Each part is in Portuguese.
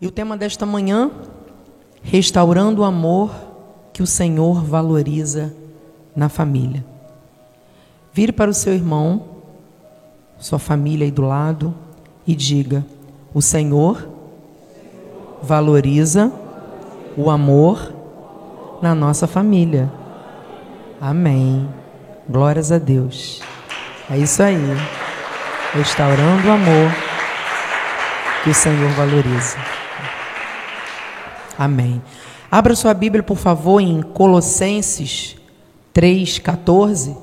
E o tema desta manhã, restaurando o amor que o Senhor valoriza na família. Vire para o seu irmão, sua família aí do lado, e diga: O Senhor valoriza o amor na nossa família. Amém. Glórias a Deus. É isso aí. Restaurando o amor que o Senhor valoriza. Amém. Abra sua Bíblia, por favor, em Colossenses 3,14.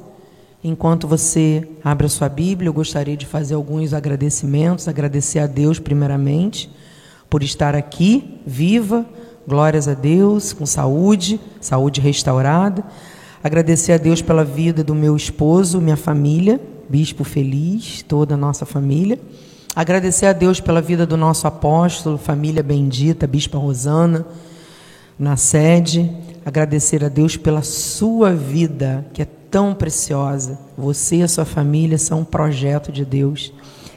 Enquanto você abre a sua Bíblia, eu gostaria de fazer alguns agradecimentos. Agradecer a Deus, primeiramente, por estar aqui, viva, glórias a Deus, com saúde, saúde restaurada. Agradecer a Deus pela vida do meu esposo, minha família, Bispo Feliz, toda a nossa família. Agradecer a Deus pela vida do nosso apóstolo, família bendita, Bispa Rosana, na sede. Agradecer a Deus pela sua vida, que é tão preciosa. Você e a sua família são um projeto de Deus.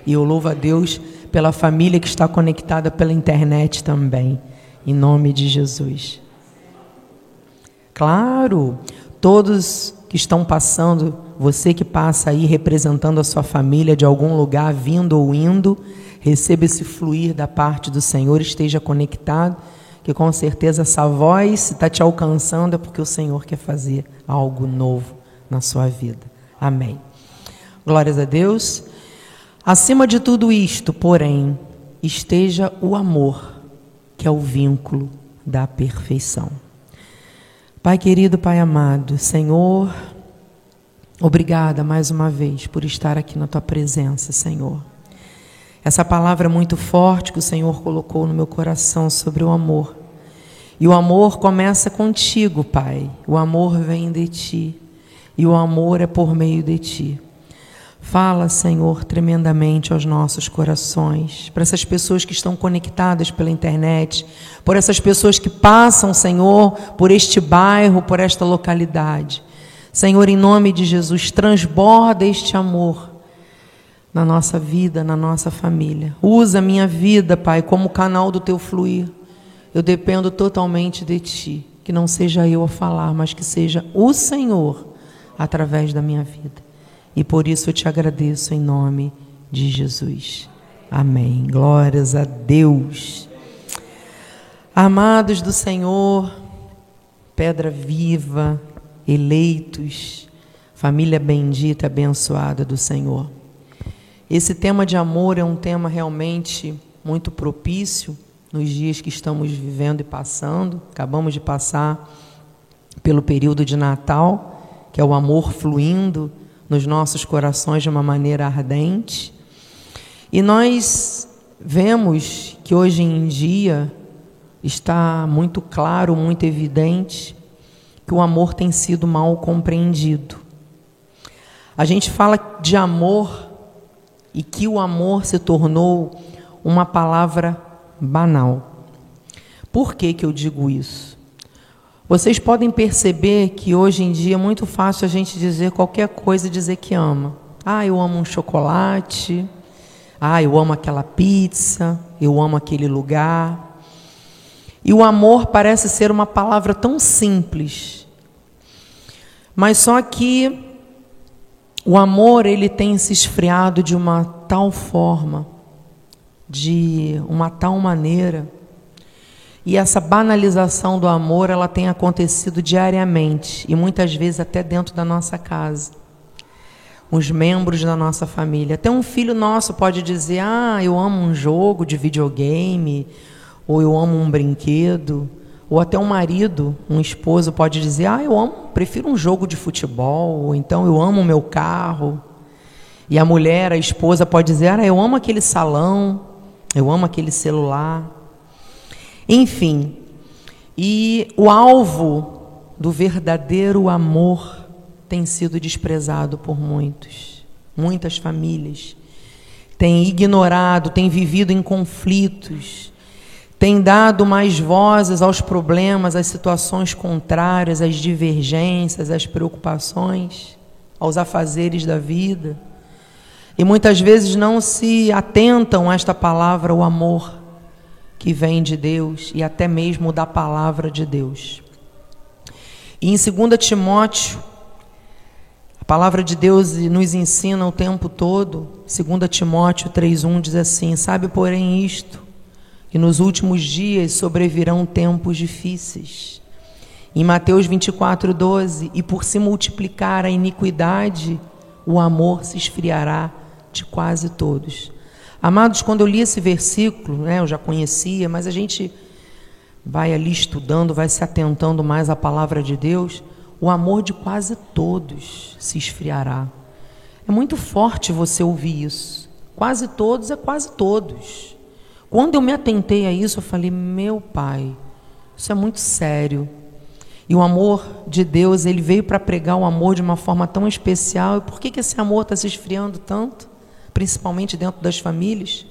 E eu louvo a Deus pela família que está conectada pela internet também. Em nome de Jesus. Claro, todos que estão passando, você que passa aí representando a sua família de algum lugar, vindo ou indo, receba esse fluir da parte do Senhor, esteja conectado, que com certeza essa voz está te alcançando é porque o Senhor quer fazer algo novo na sua vida. Amém. Glórias a Deus. Acima de tudo isto, porém, esteja o amor, que é o vínculo da perfeição. Pai querido, Pai amado, Senhor, obrigada mais uma vez por estar aqui na tua presença, Senhor. Essa palavra muito forte que o Senhor colocou no meu coração sobre o amor. E o amor começa contigo, Pai. O amor vem de ti. E o amor é por meio de ti. Fala, Senhor, tremendamente aos nossos corações, para essas pessoas que estão conectadas pela internet, por essas pessoas que passam, Senhor, por este bairro, por esta localidade. Senhor, em nome de Jesus, transborda este amor na nossa vida, na nossa família. Usa a minha vida, Pai, como canal do teu fluir. Eu dependo totalmente de ti. Que não seja eu a falar, mas que seja o Senhor através da minha vida. E por isso eu te agradeço em nome de Jesus. Amém. Glórias a Deus. Amados do Senhor, pedra viva, eleitos, família bendita, abençoada do Senhor. Esse tema de amor é um tema realmente muito propício nos dias que estamos vivendo e passando. Acabamos de passar pelo período de Natal, que é o amor fluindo nos nossos corações de uma maneira ardente. E nós vemos que hoje em dia está muito claro, muito evidente, que o amor tem sido mal compreendido. A gente fala de amor e que o amor se tornou uma palavra banal. Por que, que eu digo isso? Vocês podem perceber que hoje em dia é muito fácil a gente dizer qualquer coisa e dizer que ama. Ah, eu amo um chocolate. Ah, eu amo aquela pizza. Eu amo aquele lugar. E o amor parece ser uma palavra tão simples. Mas só que o amor ele tem se esfriado de uma tal forma, de uma tal maneira, e essa banalização do amor, ela tem acontecido diariamente e muitas vezes até dentro da nossa casa. Os membros da nossa família. Até um filho nosso pode dizer: "Ah, eu amo um jogo de videogame", ou "Eu amo um brinquedo", ou até um marido, um esposo pode dizer: "Ah, eu amo, prefiro um jogo de futebol", ou então "Eu amo o meu carro". E a mulher, a esposa pode dizer: "Ah, eu amo aquele salão, eu amo aquele celular". Enfim, e o alvo do verdadeiro amor tem sido desprezado por muitos, muitas famílias. Tem ignorado, tem vivido em conflitos, tem dado mais vozes aos problemas, às situações contrárias, às divergências, às preocupações, aos afazeres da vida. E muitas vezes não se atentam a esta palavra, o amor que vem de Deus e até mesmo da palavra de Deus. E em 2 Timóteo, a palavra de Deus nos ensina o tempo todo, 2 Timóteo 3,1 diz assim: Sabe, porém, isto, que nos últimos dias sobrevirão tempos difíceis. Em Mateus 24, 12, e por se multiplicar a iniquidade, o amor se esfriará de quase todos. Amados, quando eu li esse versículo, né, eu já conhecia, mas a gente vai ali estudando, vai se atentando mais à palavra de Deus, o amor de quase todos se esfriará. É muito forte você ouvir isso. Quase todos é quase todos. Quando eu me atentei a isso, eu falei: meu pai, isso é muito sério. E o amor de Deus, ele veio para pregar o amor de uma forma tão especial. E por que, que esse amor está se esfriando tanto? Principalmente dentro das famílias.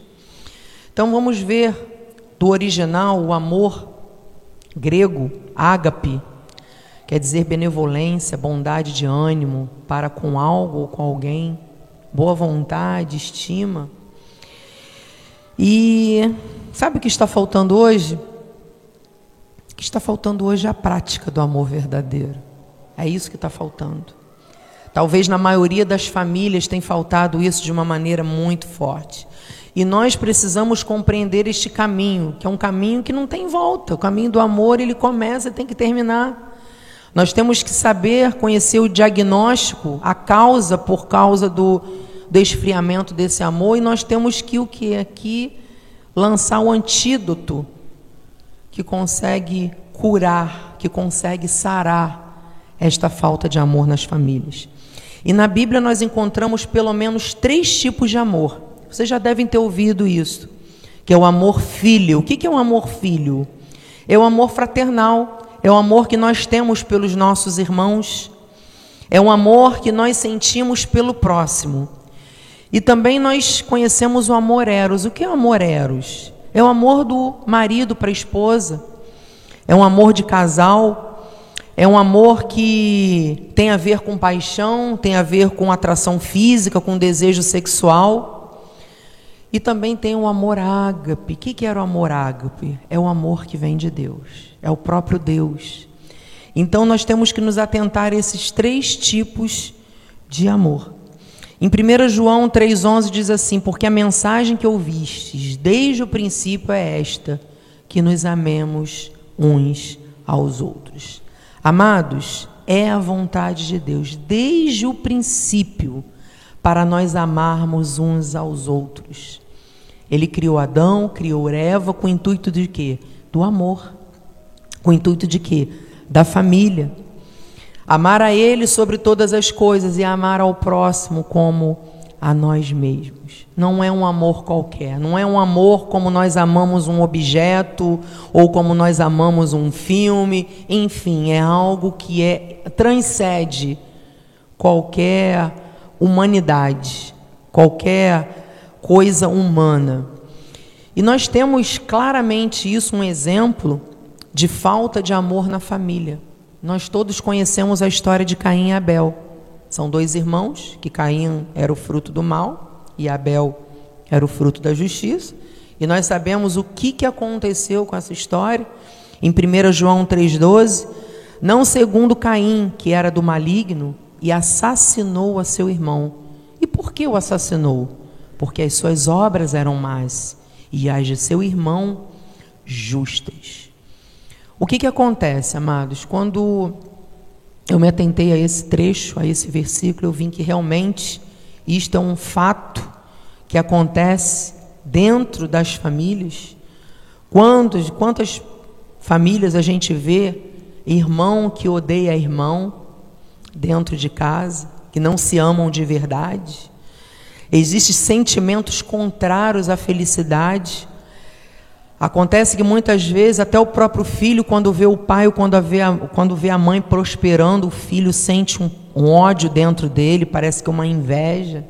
Então vamos ver do original o amor grego, ágape, quer dizer benevolência, bondade de ânimo para com algo ou com alguém, boa vontade, estima. E sabe o que está faltando hoje? O que está faltando hoje é a prática do amor verdadeiro. É isso que está faltando. Talvez na maioria das famílias tenha faltado isso de uma maneira muito forte. E nós precisamos compreender este caminho, que é um caminho que não tem volta. O caminho do amor, ele começa e tem que terminar. Nós temos que saber conhecer o diagnóstico, a causa por causa do, do esfriamento desse amor, e nós temos que o que aqui lançar o antídoto que consegue curar, que consegue sarar esta falta de amor nas famílias. E na Bíblia nós encontramos pelo menos três tipos de amor. Vocês já devem ter ouvido isso, que é o amor filho. O que é o amor filho? É o amor fraternal, é o amor que nós temos pelos nossos irmãos, é um amor que nós sentimos pelo próximo. E também nós conhecemos o amor eros. O que é o amor eros? É o amor do marido para a esposa, é um amor de casal, é um amor que tem a ver com paixão, tem a ver com atração física, com desejo sexual. E também tem o amor ágape. O que era o amor ágape? É o amor que vem de Deus, é o próprio Deus. Então nós temos que nos atentar a esses três tipos de amor. Em 1 João 3,11 diz assim: Porque a mensagem que ouvistes desde o princípio é esta, que nos amemos uns aos outros. Amados, é a vontade de Deus desde o princípio para nós amarmos uns aos outros. Ele criou Adão, criou Eva com o intuito de quê? Do amor. Com o intuito de quê? Da família. Amar a Ele sobre todas as coisas e amar ao próximo como a nós mesmos. Não é um amor qualquer, não é um amor como nós amamos um objeto ou como nós amamos um filme, enfim, é algo que é transcende qualquer humanidade, qualquer coisa humana. E nós temos claramente isso, um exemplo de falta de amor na família. Nós todos conhecemos a história de Caim e Abel. São dois irmãos, que Caim era o fruto do mal e Abel era o fruto da justiça. E nós sabemos o que, que aconteceu com essa história. Em 1 João 3,12, não segundo Caim, que era do maligno, e assassinou a seu irmão. E por que o assassinou? Porque as suas obras eram más e as de seu irmão justas. O que, que acontece, amados? Quando eu me atentei a esse trecho, a esse versículo, eu vi que realmente isto é um fato que acontece dentro das famílias. Quantos, quantas famílias a gente vê irmão que odeia irmão, dentro de casa, que não se amam de verdade. Existem sentimentos contrários à felicidade. Acontece que muitas vezes até o próprio filho, quando vê o pai ou quando vê a, quando vê a mãe prosperando, o filho sente um, um ódio dentro dele, parece que uma inveja.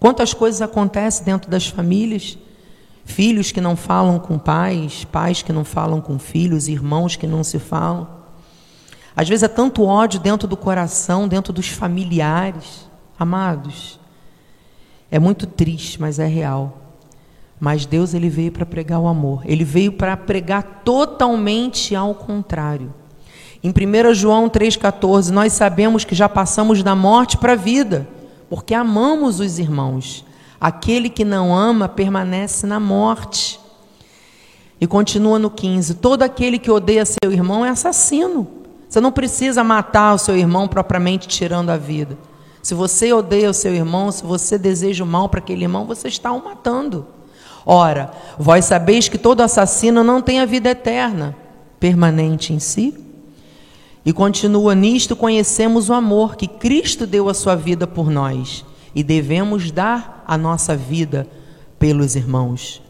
Quantas coisas acontecem dentro das famílias? Filhos que não falam com pais, pais que não falam com filhos, irmãos que não se falam. Às vezes é tanto ódio dentro do coração, dentro dos familiares. Amados, é muito triste, mas é real. Mas Deus ele veio para pregar o amor. Ele veio para pregar totalmente ao contrário. Em 1 João 3,14, nós sabemos que já passamos da morte para a vida, porque amamos os irmãos. Aquele que não ama permanece na morte. E continua no 15: todo aquele que odeia seu irmão é assassino. Você não precisa matar o seu irmão propriamente tirando a vida. Se você odeia o seu irmão, se você deseja o mal para aquele irmão, você está o matando. Ora, vós sabeis que todo assassino não tem a vida eterna, permanente em si? E continua nisto: conhecemos o amor que Cristo deu a sua vida por nós e devemos dar a nossa vida pelos irmãos.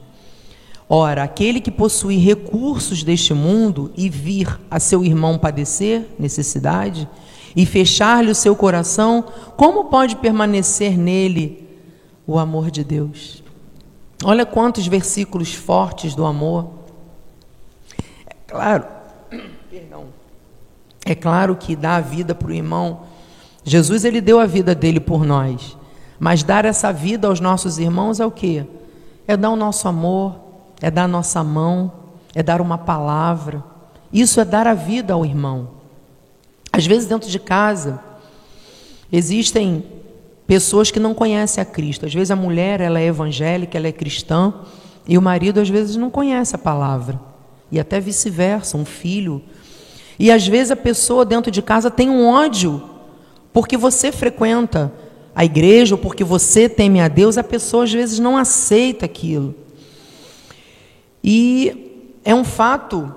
Ora, aquele que possui recursos deste mundo e vir a seu irmão padecer necessidade e fechar-lhe o seu coração, como pode permanecer nele o amor de Deus? Olha quantos versículos fortes do amor. É claro, perdão. É claro que dar a vida para o irmão, Jesus ele deu a vida dele por nós. Mas dar essa vida aos nossos irmãos é o que? É dar o nosso amor, é dar a nossa mão, é dar uma palavra. Isso é dar a vida ao irmão. Às vezes dentro de casa existem pessoas que não conhecem a Cristo. Às vezes a mulher ela é evangélica, ela é cristã, e o marido às vezes não conhece a palavra. E até vice-versa, um filho. E às vezes a pessoa dentro de casa tem um ódio porque você frequenta a igreja ou porque você teme a Deus, a pessoa às vezes não aceita aquilo. E é um fato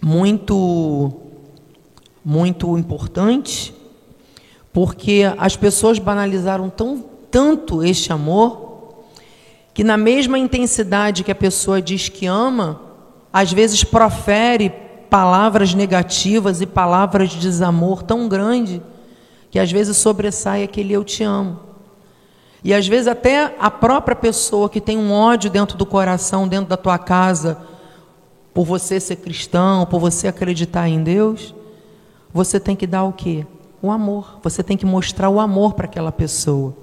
muito muito importante porque as pessoas banalizaram tão, tanto este amor que, na mesma intensidade que a pessoa diz que ama, às vezes profere palavras negativas e palavras de desamor tão grande que às vezes sobressai aquele eu te amo. E às vezes até a própria pessoa que tem um ódio dentro do coração, dentro da tua casa, por você ser cristão, por você acreditar em Deus, você tem que dar o quê? O amor. Você tem que mostrar o amor para aquela pessoa,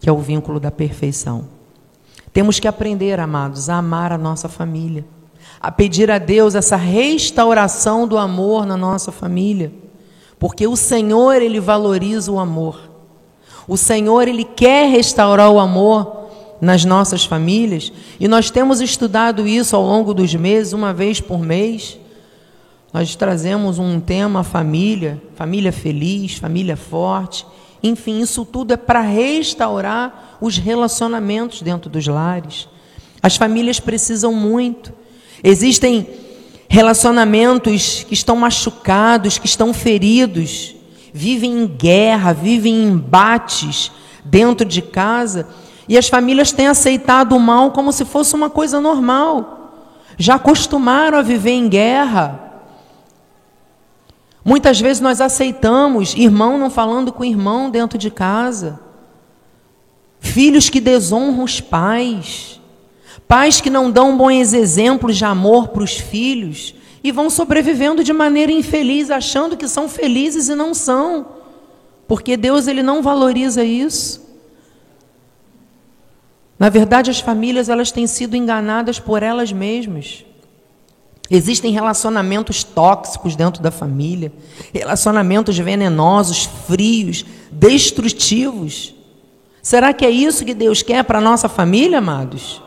que é o vínculo da perfeição. Temos que aprender, amados, a amar a nossa família, a pedir a Deus essa restauração do amor na nossa família, porque o Senhor, Ele valoriza o amor. O Senhor, Ele quer restaurar o amor nas nossas famílias, e nós temos estudado isso ao longo dos meses, uma vez por mês. Nós trazemos um tema família, família feliz, família forte. Enfim, isso tudo é para restaurar os relacionamentos dentro dos lares. As famílias precisam muito. Existem relacionamentos que estão machucados, que estão feridos, vivem em guerra, vivem em embates dentro de casa, e as famílias têm aceitado o mal como se fosse uma coisa normal. Já acostumaram a viver em guerra, Muitas vezes nós aceitamos irmão não falando com irmão dentro de casa, filhos que desonram os pais, pais que não dão bons exemplos de amor para os filhos e vão sobrevivendo de maneira infeliz, achando que são felizes e não são, porque Deus ele não valoriza isso. Na verdade, as famílias elas têm sido enganadas por elas mesmas. Existem relacionamentos tóxicos dentro da família, relacionamentos venenosos, frios, destrutivos. Será que é isso que Deus quer para a nossa família, amados?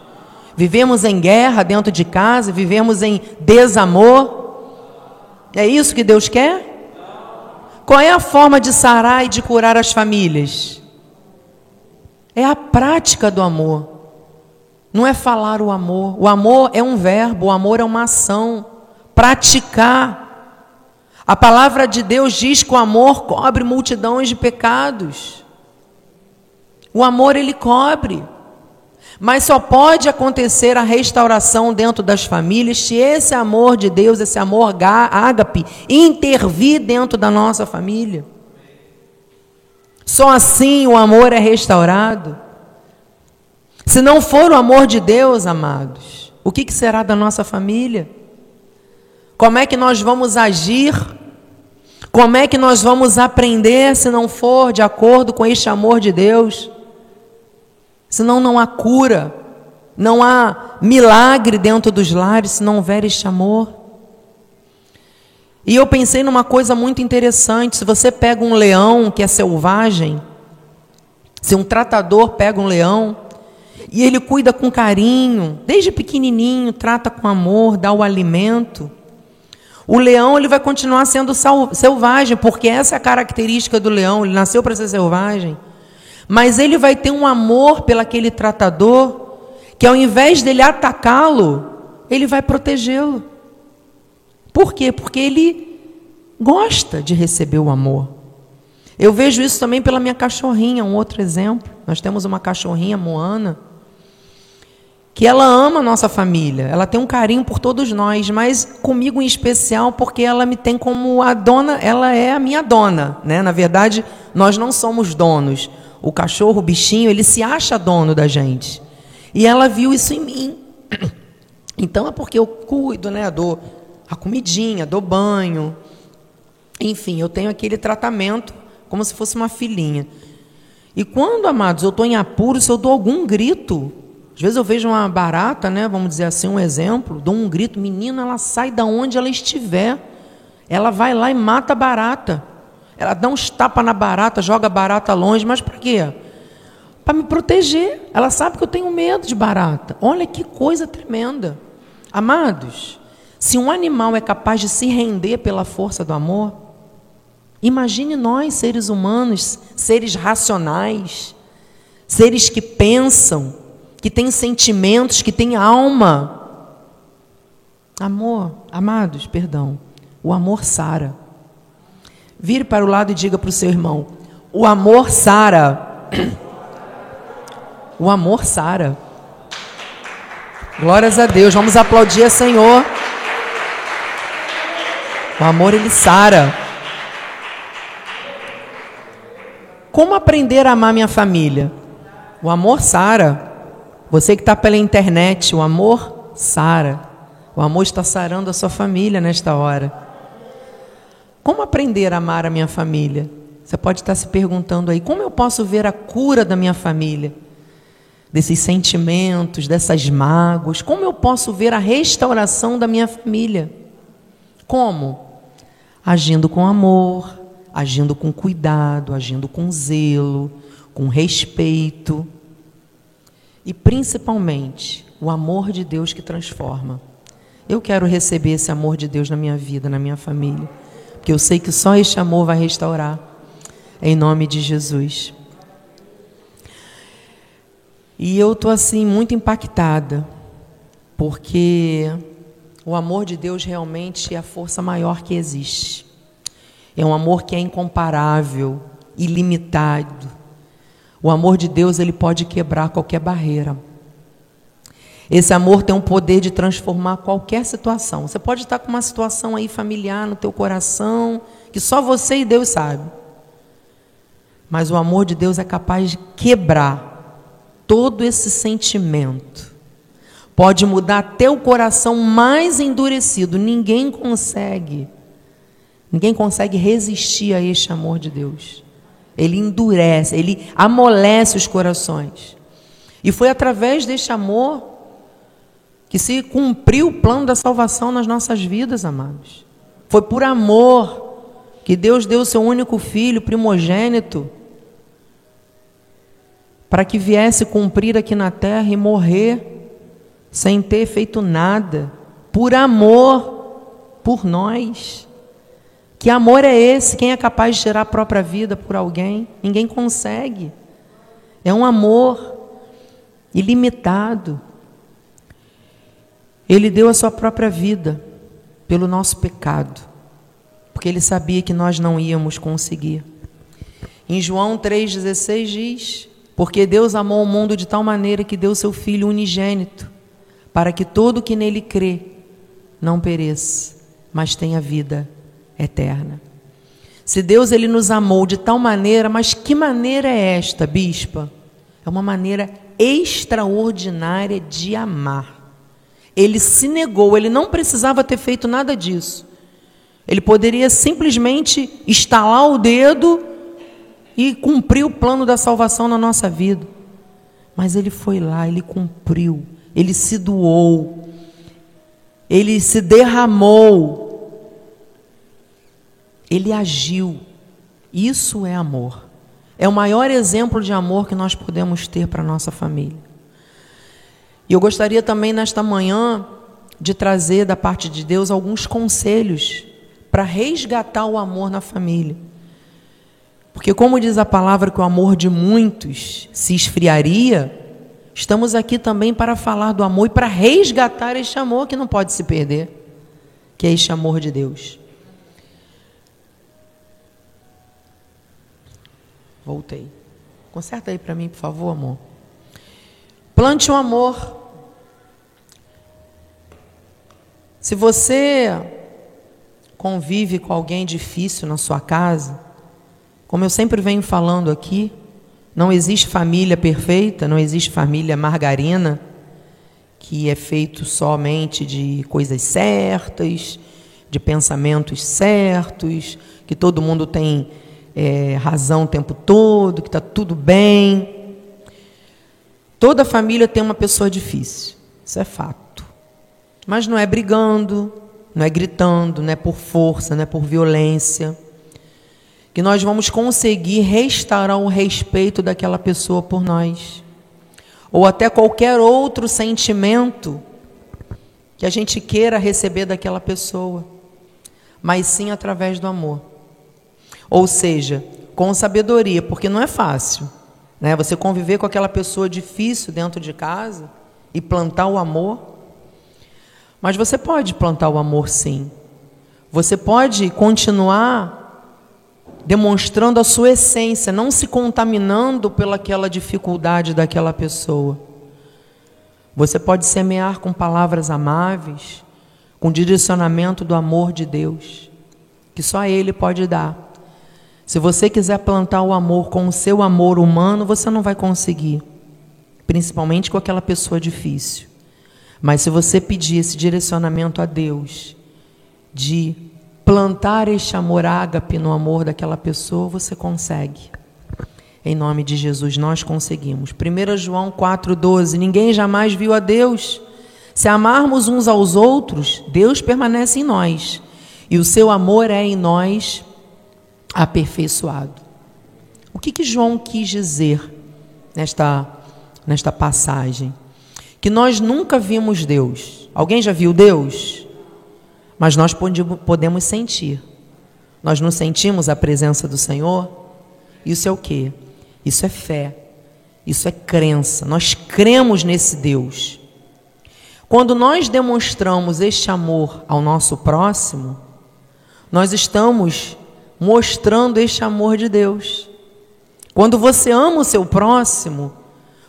Vivemos em guerra dentro de casa, vivemos em desamor. É isso que Deus quer? Qual é a forma de sarar e de curar as famílias? É a prática do amor. Não é falar o amor. O amor é um verbo, o amor é uma ação. Praticar. A palavra de Deus diz que o amor cobre multidões de pecados. O amor ele cobre. Mas só pode acontecer a restauração dentro das famílias se esse amor de Deus, esse amor ágape, intervir dentro da nossa família. Só assim o amor é restaurado. Se não for o amor de Deus, amados, o que, será da nossa família? Como é que nós vamos agir? Como é que nós vamos aprender se não for de acordo com este amor de Deus? Senão não há cura. Não há milagre dentro dos lares se não houver este amor. E eu pensei numa coisa muito interessante: se você pega um leão que é selvagem, se um tratador pega um leão e ele cuida com carinho, desde pequenininho, trata com amor, dá o alimento, o leão ele vai continuar sendo selvagem, porque essa é a característica do leão, ele nasceu para ser selvagem. Mas ele vai ter um amor pelaquele tratador que ao invés dele atacá-lo, ele vai protegê-lo. Por quê? Porque ele gosta de receber o amor. Eu vejo isso também pela minha cachorrinha, um outro exemplo. Nós temos uma cachorrinha, Moana, que ela ama a nossa família, ela tem um carinho por todos nós, mas comigo em especial porque ela me tem como a dona, ela é a minha dona, né? Na verdade, nós não somos donos. O cachorro, o bichinho, ele se acha dono da gente. E ela viu isso em mim. Então é porque eu cuido, né? Dou a comidinha, dou banho. Enfim, eu tenho aquele tratamento como se fosse uma filhinha. E quando, amados, eu estou em apuro, se eu dou algum grito, às vezes eu vejo uma barata, né? Vamos dizer assim, um exemplo, dou um grito, menina, ela sai da onde ela estiver. Ela vai lá e mata a barata. Ela dá uns tapas na barata, joga a barata longe, mas para quê? para me proteger. Ela sabe que eu tenho medo de barata. Olha que coisa tremenda. Amados, se um animal é capaz de se render pela força do amor, imagine nós, seres humanos, seres racionais, seres que pensam, que têm sentimentos, que têm alma. Amor, amados, perdão, o amor sara. Vire para o lado e diga para o seu irmão: o amor sara. O amor sara. Glórias a Deus. Vamos aplaudir Senhor. O amor ele sara. Como aprender a amar minha família? O amor sara. Você que está pela internet, o amor sara. O amor está sarando a sua família nesta hora. Como aprender a amar a minha família? Você pode estar se perguntando aí: como eu posso ver a cura da minha família? desses sentimentos, dessas mágoas? Como eu posso ver a restauração da minha família? Como? Agindo com amor, agindo com cuidado, agindo com zelo, com respeito. E principalmente, o amor de Deus que transforma. Eu quero receber esse amor de Deus na minha vida, na minha família, porque eu sei que só este amor vai restaurar. Em nome de Jesus. E eu estou assim muito impactada, porque o amor de Deus realmente é a força maior que existe. É um amor que é incomparável, ilimitado. O amor de Deus ele pode quebrar qualquer barreira. Esse amor tem um poder de transformar qualquer situação. Você pode estar com uma situação aí familiar no teu coração que só você e Deus sabe. Mas o amor de Deus é capaz de quebrar todo esse sentimento. Pode mudar até o coração mais endurecido. Ninguém consegue. Ninguém consegue resistir a este amor de Deus. Ele endurece, ele amolece os corações. E foi através deste amor que se cumpriu o plano da salvação nas nossas vidas, amados. Foi por amor que Deus deu o seu único filho, primogênito, para que viesse cumprir aqui na terra e morrer sem ter feito nada, por amor por nós. Que amor é esse? Quem é capaz de gerar a própria vida por alguém? Ninguém consegue. É um amor ilimitado. Ele deu a sua própria vida pelo nosso pecado, porque ele sabia que nós não íamos conseguir. Em João 3,16 diz: porque Deus amou o mundo de tal maneira que deu seu Filho unigênito, para que todo que nele crê não pereça, mas tenha vida eterna. Se Deus ele nos amou de tal maneira, mas que maneira é esta, bispa? É uma maneira extraordinária de amar. Ele se negou, ele não precisava ter feito nada disso. Ele poderia simplesmente estalar o dedo e cumpriu o plano da salvação na nossa vida. Mas ele foi lá, ele cumpriu, ele se doou, ele se derramou, ele agiu. Isso é amor. É o maior exemplo de amor que nós podemos ter para a nossa família. E eu gostaria também nesta manhã de trazer da parte de Deus alguns conselhos para resgatar o amor na família. Porque, como diz a palavra que o amor de muitos se esfriaria, estamos aqui também para falar do amor e para resgatar este amor que não pode se perder, que é este amor de Deus. Voltei. Conserta aí para mim, por favor, amor. Plante um amor. Se você convive com alguém difícil na sua casa, como eu sempre venho falando aqui, não existe família perfeita, não existe família margarina, que é feito somente de coisas certas, de pensamentos certos, que todo mundo tem é, razão o tempo todo, que está tudo bem. Toda família tem uma pessoa difícil, isso é fato. Mas não é brigando, não é gritando, não é por força, não é por violência, que nós vamos conseguir restaurar o respeito daquela pessoa por nós, ou até qualquer outro sentimento que a gente queira receber daquela pessoa, mas sim através do amor. Ou seja, com sabedoria, porque não é fácil, né? Você conviver com aquela pessoa difícil dentro de casa e plantar o amor. Mas você pode plantar o amor sim. Você pode continuar demonstrando a sua essência, não se contaminando pelaquela dificuldade daquela pessoa. Você pode semear com palavras amáveis, com direcionamento do amor de Deus, que só Ele pode dar. Se você quiser plantar o amor com o seu amor humano, você não vai conseguir, principalmente com aquela pessoa difícil. Mas se você pedir esse direcionamento a Deus, de plantar este amor ágape no amor daquela pessoa, você consegue. Em nome de Jesus, nós conseguimos. 1 João 4,12: Ninguém jamais viu a Deus. Se amarmos uns aos outros, Deus permanece em nós, e o seu amor é em nós aperfeiçoado. O que, que João quis dizer nesta, nesta passagem? Que nós nunca vimos Deus. Alguém já viu Deus? Mas nós podemos sentir. Nós não sentimos a presença do Senhor? Isso é o que? Isso é fé. Isso é crença. Nós cremos nesse Deus. Quando nós demonstramos este amor ao nosso próximo, nós estamos mostrando este amor de Deus. Quando você ama o seu próximo,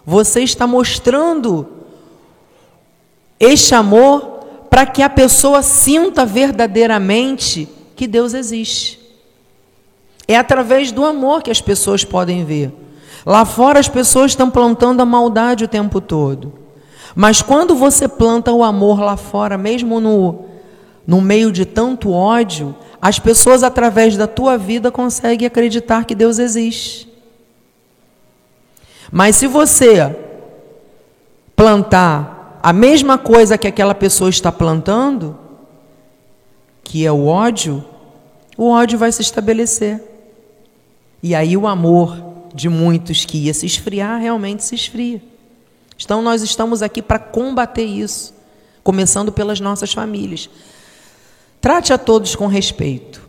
você está mostrando este amor para que a pessoa sinta verdadeiramente que Deus existe. É através do amor que as pessoas podem ver. Lá fora as pessoas estão plantando a maldade o tempo todo. Mas quando você planta o amor lá fora, mesmo no, no meio de tanto ódio, as pessoas, através da tua vida, conseguem acreditar que Deus existe. Mas se você plantar a mesma coisa que aquela pessoa está plantando, que é o ódio, o ódio vai se estabelecer. E aí o amor de muitos que ia se esfriar, realmente se esfria. Então nós estamos aqui para combater isso, começando pelas nossas famílias. Trate a todos com respeito.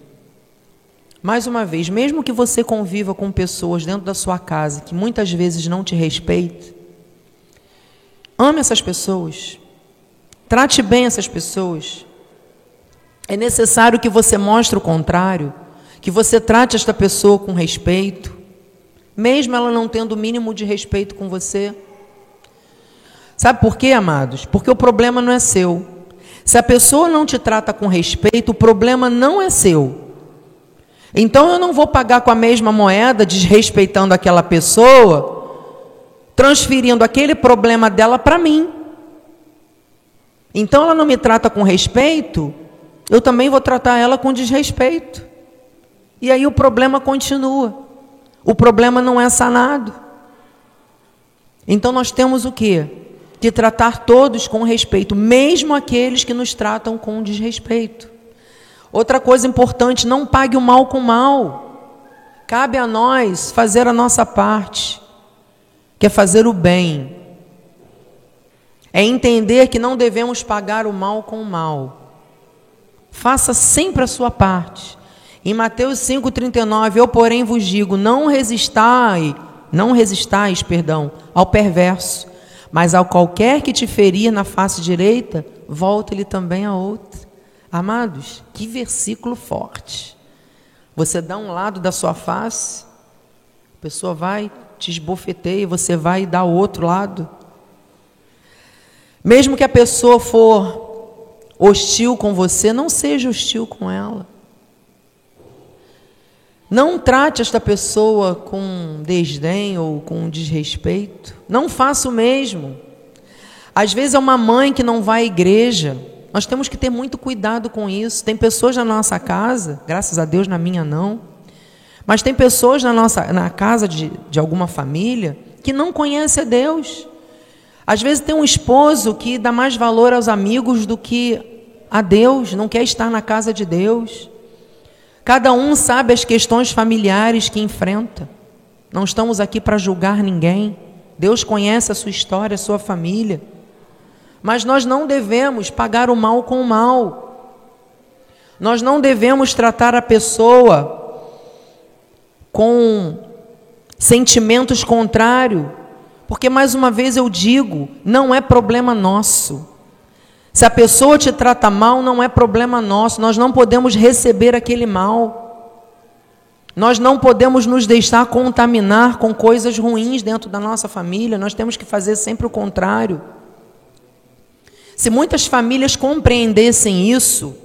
Mais uma vez, mesmo que você conviva com pessoas dentro da sua casa que muitas vezes não te respeitam, ame essas pessoas. Trate bem essas pessoas. É necessário que você mostre o contrário, que você trate esta pessoa com respeito, mesmo ela não tendo o mínimo de respeito com você. Sabe por quê, amados? Porque o problema não é seu. Se a pessoa não te trata com respeito, o problema não é seu. Então eu não vou pagar com a mesma moeda, desrespeitando aquela pessoa, transferindo aquele problema dela para mim. Então ela não me trata com respeito, eu também vou tratar ela com desrespeito. E aí o problema continua. O problema não é sanado. Então nós temos o que? Que tratar todos com respeito, mesmo aqueles que nos tratam com desrespeito. Outra coisa importante, não pague o mal com o mal. Cabe a nós fazer a nossa parte, que é fazer o bem. É entender que não devemos pagar o mal com o mal. Faça sempre a sua parte. Em Mateus 5:39, eu porém vos digo, não resistai, não resistais, perdão, ao perverso, mas ao qualquer que te ferir na face direita, volte-lhe também a outra. Amados, que versículo forte. Você dá um lado da sua face, a pessoa vai, te esbofeteia, você vai dar o outro lado. Mesmo que a pessoa for hostil com você, não seja hostil com ela. Não trate esta pessoa com desdém ou com desrespeito. Não faça o mesmo. Às vezes é uma mãe que não vai à igreja. Nós temos que ter muito cuidado com isso. Tem pessoas na nossa casa, graças a Deus na minha não, mas tem pessoas na nossa na casa de, de alguma família que não conhece a Deus. Às vezes tem um esposo que dá mais valor aos amigos do que a Deus, não quer estar na casa de Deus. Cada um sabe as questões familiares que enfrenta. Não estamos aqui para julgar ninguém. Deus conhece a sua história, a sua família. Mas nós não devemos pagar o mal com o mal. Nós não devemos tratar a pessoa com sentimentos contrários, porque mais uma vez eu digo, não é problema nosso. Se a pessoa te trata mal, não é problema nosso, nós não podemos receber aquele mal. Nós não podemos nos deixar contaminar com coisas ruins dentro da nossa família, nós temos que fazer sempre o contrário. Se muitas famílias compreendessem isso,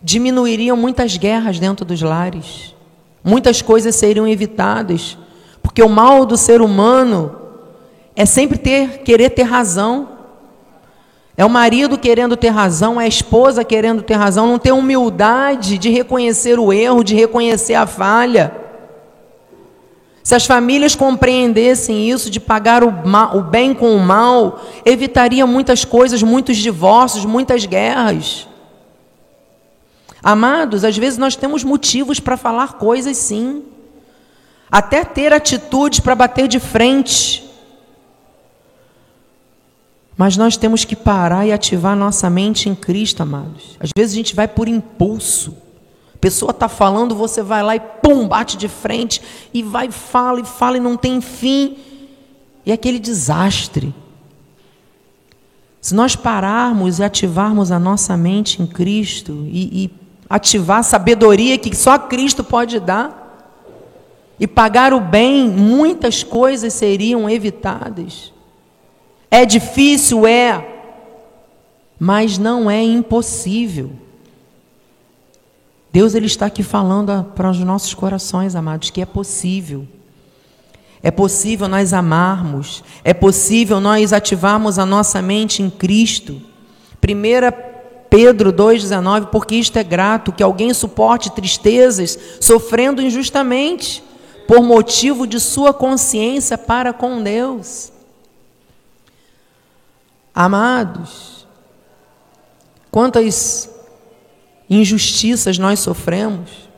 diminuiriam muitas guerras dentro dos lares, muitas coisas seriam evitadas, porque o mal do ser humano é sempre ter, querer ter razão. É o marido querendo ter razão, é a esposa querendo ter razão, não ter humildade de reconhecer o erro, de reconhecer a falha. Se as famílias compreendessem isso, de pagar o, mal, o bem com o mal, evitaria muitas coisas, muitos divórcios, muitas guerras. Amados, às vezes nós temos motivos para falar coisas sim, até ter atitudes para bater de frente. Mas nós temos que parar e ativar nossa mente em Cristo, amados. Às vezes a gente vai por impulso. A pessoa está falando, você vai lá e pum, bate de frente, e vai, fala e fala e não tem fim. E é aquele desastre. Se nós pararmos e ativarmos a nossa mente em Cristo e, e ativar a sabedoria que só Cristo pode dar, e pagar o bem, muitas coisas seriam evitadas. É difícil, é, mas não é impossível. Deus ele está aqui falando para os nossos corações, amados, que é possível. É possível nós amarmos, é possível nós ativarmos a nossa mente em Cristo. 1 Pedro 2,19, porque isto é grato, que alguém suporte tristezas, sofrendo injustamente, por motivo de sua consciência para com Deus. Amados, quantas injustiças nós sofremos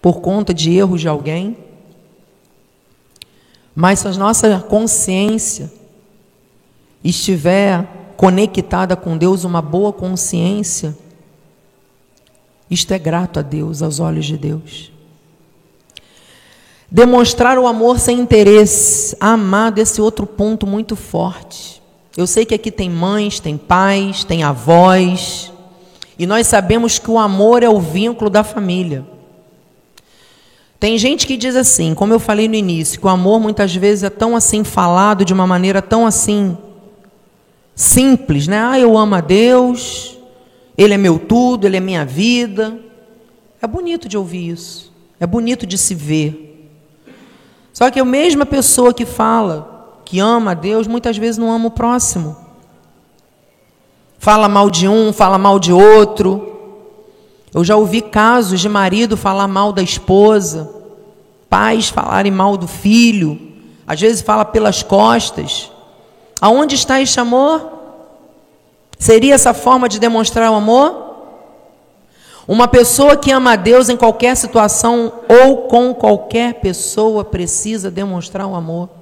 por conta de erros de alguém, mas se a nossa consciência estiver conectada com Deus, uma boa consciência, isto é grato a Deus, aos olhos de Deus. Demonstrar o amor sem interesse, amar desse outro ponto muito forte. Eu sei que aqui tem mães, tem pais, tem avós, e nós sabemos que o amor é o vínculo da família. Tem gente que diz assim, como eu falei no início, que o amor muitas vezes é tão assim falado de uma maneira tão assim simples, né? Ah, eu amo a Deus, Ele é meu tudo, Ele é minha vida. É bonito de ouvir isso, é bonito de se ver. Só que a mesma pessoa que fala que ama a Deus, muitas vezes não ama o próximo. Fala mal de um, fala mal de outro. Eu já ouvi casos de marido falar mal da esposa, pais falarem mal do filho, às vezes fala pelas costas. Aonde está este amor? Seria essa forma de demonstrar o amor? Uma pessoa que ama a Deus em qualquer situação ou com qualquer pessoa precisa demonstrar o amor.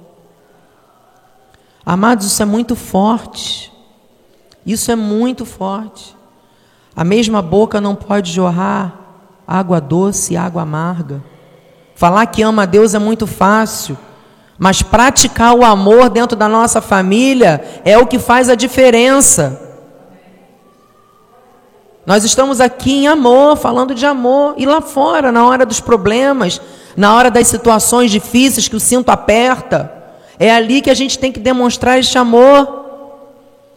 Amados, isso é muito forte. Isso é muito forte. A mesma boca não pode jorrar água doce e água amarga. Falar que ama a Deus é muito fácil, mas praticar o amor dentro da nossa família é o que faz a diferença. Nós estamos aqui em amor, falando de amor, e lá fora, na hora dos problemas, na hora das situações difíceis que o cinto aperta, é ali que a gente tem que demonstrar esse amor.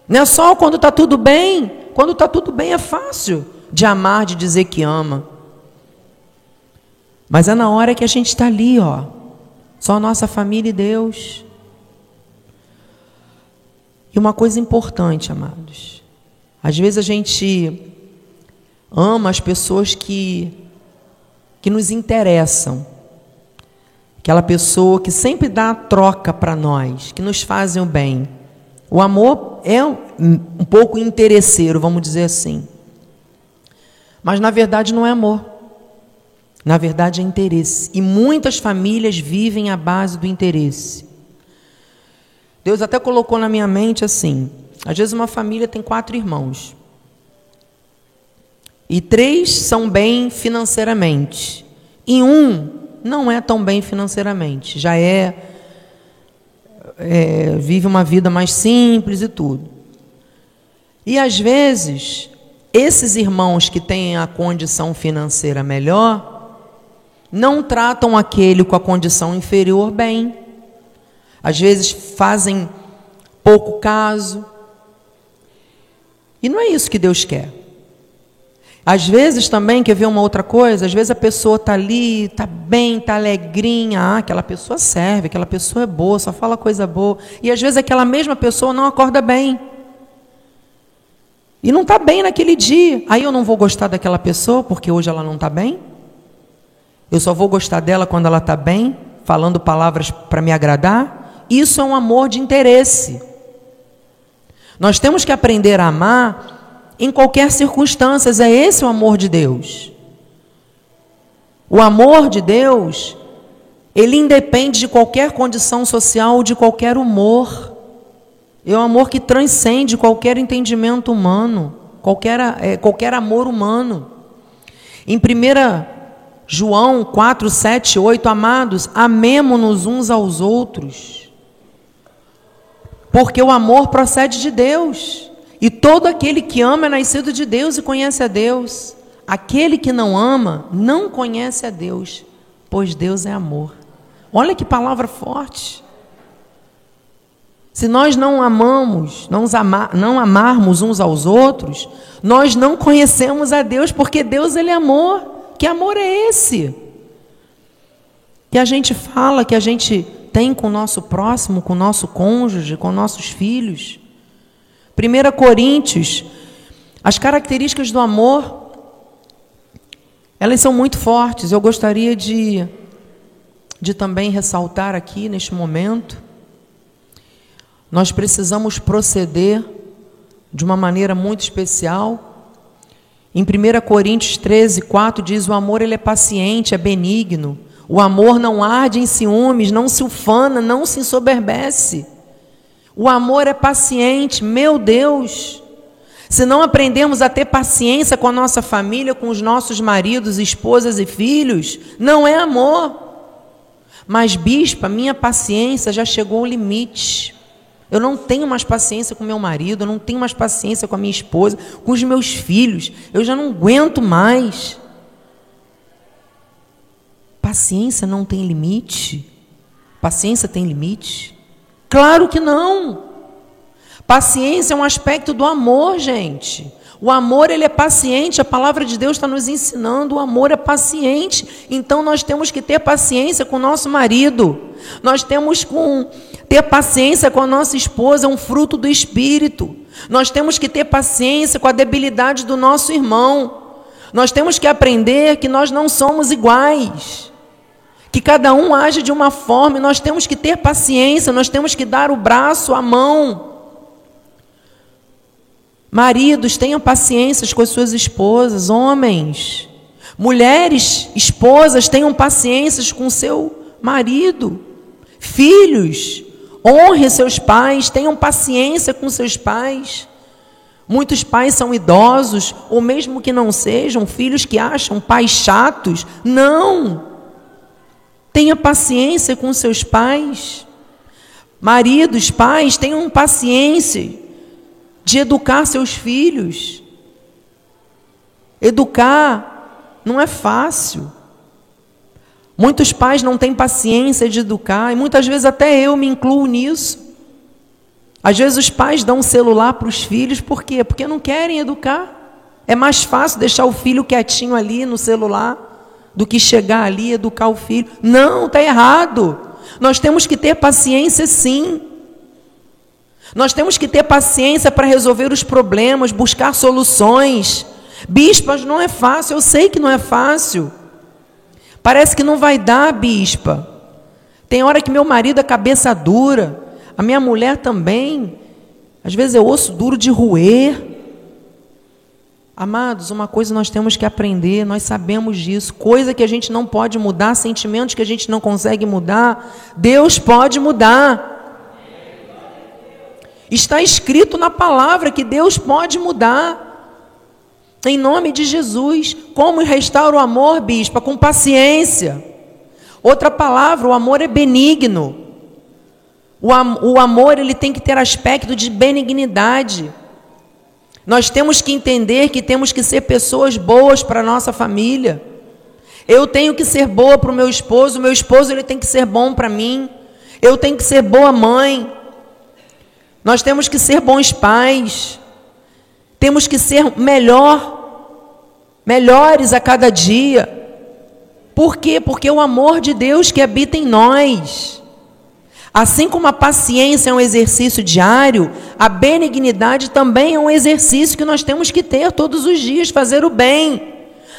Não é só quando está tudo bem. Quando está tudo bem é fácil de amar, de dizer que ama. Mas é na hora que a gente está ali, ó. Só a nossa família e Deus. E uma coisa importante, amados. Às vezes a gente ama as pessoas que, que nos interessam. Aquela pessoa que sempre dá a troca para nós, que nos fazem o bem. O amor é um, pouco interesseiro, vamos dizer assim. Mas na verdade não é amor. Na verdade é interesse. E muitas famílias vivem à base do interesse. Deus até colocou na minha mente assim: às vezes uma família tem quatro irmãos. E três são bem financeiramente. E um não é tão bem financeiramente, já é, é, vive uma vida mais simples e tudo. E às vezes, esses irmãos que têm a condição financeira melhor, não tratam aquele com a condição inferior bem. Às vezes fazem pouco caso. E não é isso que Deus quer. Às vezes também, quer ver uma outra coisa? Às vezes a pessoa está ali, está bem, está alegrinha. Ah, aquela pessoa serve, aquela pessoa é boa, só fala coisa boa. E às vezes aquela mesma pessoa não acorda bem. E não está bem naquele dia. Aí eu não vou gostar daquela pessoa porque hoje ela não está bem? Eu só vou gostar dela quando ela está bem, falando palavras para me agradar? Isso é um amor de interesse. Nós temos que aprender a amar em qualquer circunstância. É esse o amor de Deus. O amor de Deus, ele independe de qualquer condição social de qualquer humor. É um amor que transcende qualquer entendimento humano, qualquer, é, qualquer amor humano. Em 1 João 4, 7, 8, amados, amemo-nos uns aos outros, porque o amor procede de Deus. E todo aquele que ama é nascido de Deus e conhece a Deus. Aquele que não ama não conhece a Deus, pois Deus é amor. Olha que palavra forte. Se nós não amamos, não, não amarmos uns aos outros, nós não conhecemos a Deus, porque Deus ele é amor. Que amor é esse? Que a gente fala, que a gente tem com o nosso próximo, com o nosso cônjuge, com nossos filhos. 1 Coríntios, as características do amor, elas são muito fortes. Eu gostaria de, de também ressaltar aqui neste momento. Nós precisamos proceder de uma maneira muito especial. Em 1 Coríntios 13, 4 diz: O amor ele é paciente, é benigno. O amor não arde em ciúmes, não se ufana, não se ensoberbece. O amor é paciente, meu Deus. Se não aprendemos a ter paciência com a nossa família, com os nossos maridos, esposas e filhos, não é amor. Mas, bispa, minha paciência já chegou ao limite. Eu não tenho mais paciência com meu marido, eu não tenho mais paciência com a minha esposa, com os meus filhos. Eu já não aguento mais. Paciência não tem limite. Paciência tem limite. Claro que não. Paciência é um aspecto do amor, gente. O amor ele é paciente, a palavra de Deus está nos ensinando, o amor é paciente. Então nós temos que ter paciência com o nosso marido. Nós temos que ter paciência com a nossa esposa, é um fruto do espírito. Nós temos que ter paciência com a debilidade do nosso irmão. Nós temos que aprender que nós não somos iguais que cada um age de uma forma, e nós temos que ter paciência, nós temos que dar o braço, a mão. Maridos, tenham paciência com as suas esposas, homens. Mulheres, esposas, tenham paciência com seu marido. Filhos, honre seus pais, tenham paciência com seus pais. Muitos pais são idosos, ou mesmo que não sejam, filhos que acham pais chatos. Não! Tenha paciência com seus pais. Maridos, pais, tenham paciência de educar seus filhos. Educar não é fácil. Muitos pais não têm paciência de educar, e muitas vezes até eu me incluo nisso. Às vezes os pais dão um celular para os filhos, por quê? Porque não querem educar. É mais fácil deixar o filho quietinho ali no celular do que chegar ali e educar o filho. Não, está errado. Nós temos que ter paciência sim. Nós temos que ter paciência para resolver os problemas, buscar soluções. Bispas, não é fácil, eu sei que não é fácil. Parece que não vai dar, bispa. Tem hora que meu marido é cabeça dura, a minha mulher também. Às vezes é osso duro de roer. Amados, uma coisa nós temos que aprender, nós sabemos disso. Coisa que a gente não pode mudar, sentimentos que a gente não consegue mudar, Deus pode mudar. Está escrito na palavra que Deus pode mudar. Em nome de Jesus. Como restaura o amor, bispa? Com paciência. Outra palavra, o amor é benigno. O, am o amor ele tem que ter aspecto de benignidade. Nós temos que entender que temos que ser pessoas boas para a nossa família. Eu tenho que ser boa para o meu esposo, meu esposo ele tem que ser bom para mim. Eu tenho que ser boa mãe. Nós temos que ser bons pais. Temos que ser melhor, melhores a cada dia. Por quê? Porque o amor de Deus que habita em nós. Assim como a paciência é um exercício diário, a benignidade também é um exercício que nós temos que ter todos os dias, fazer o bem.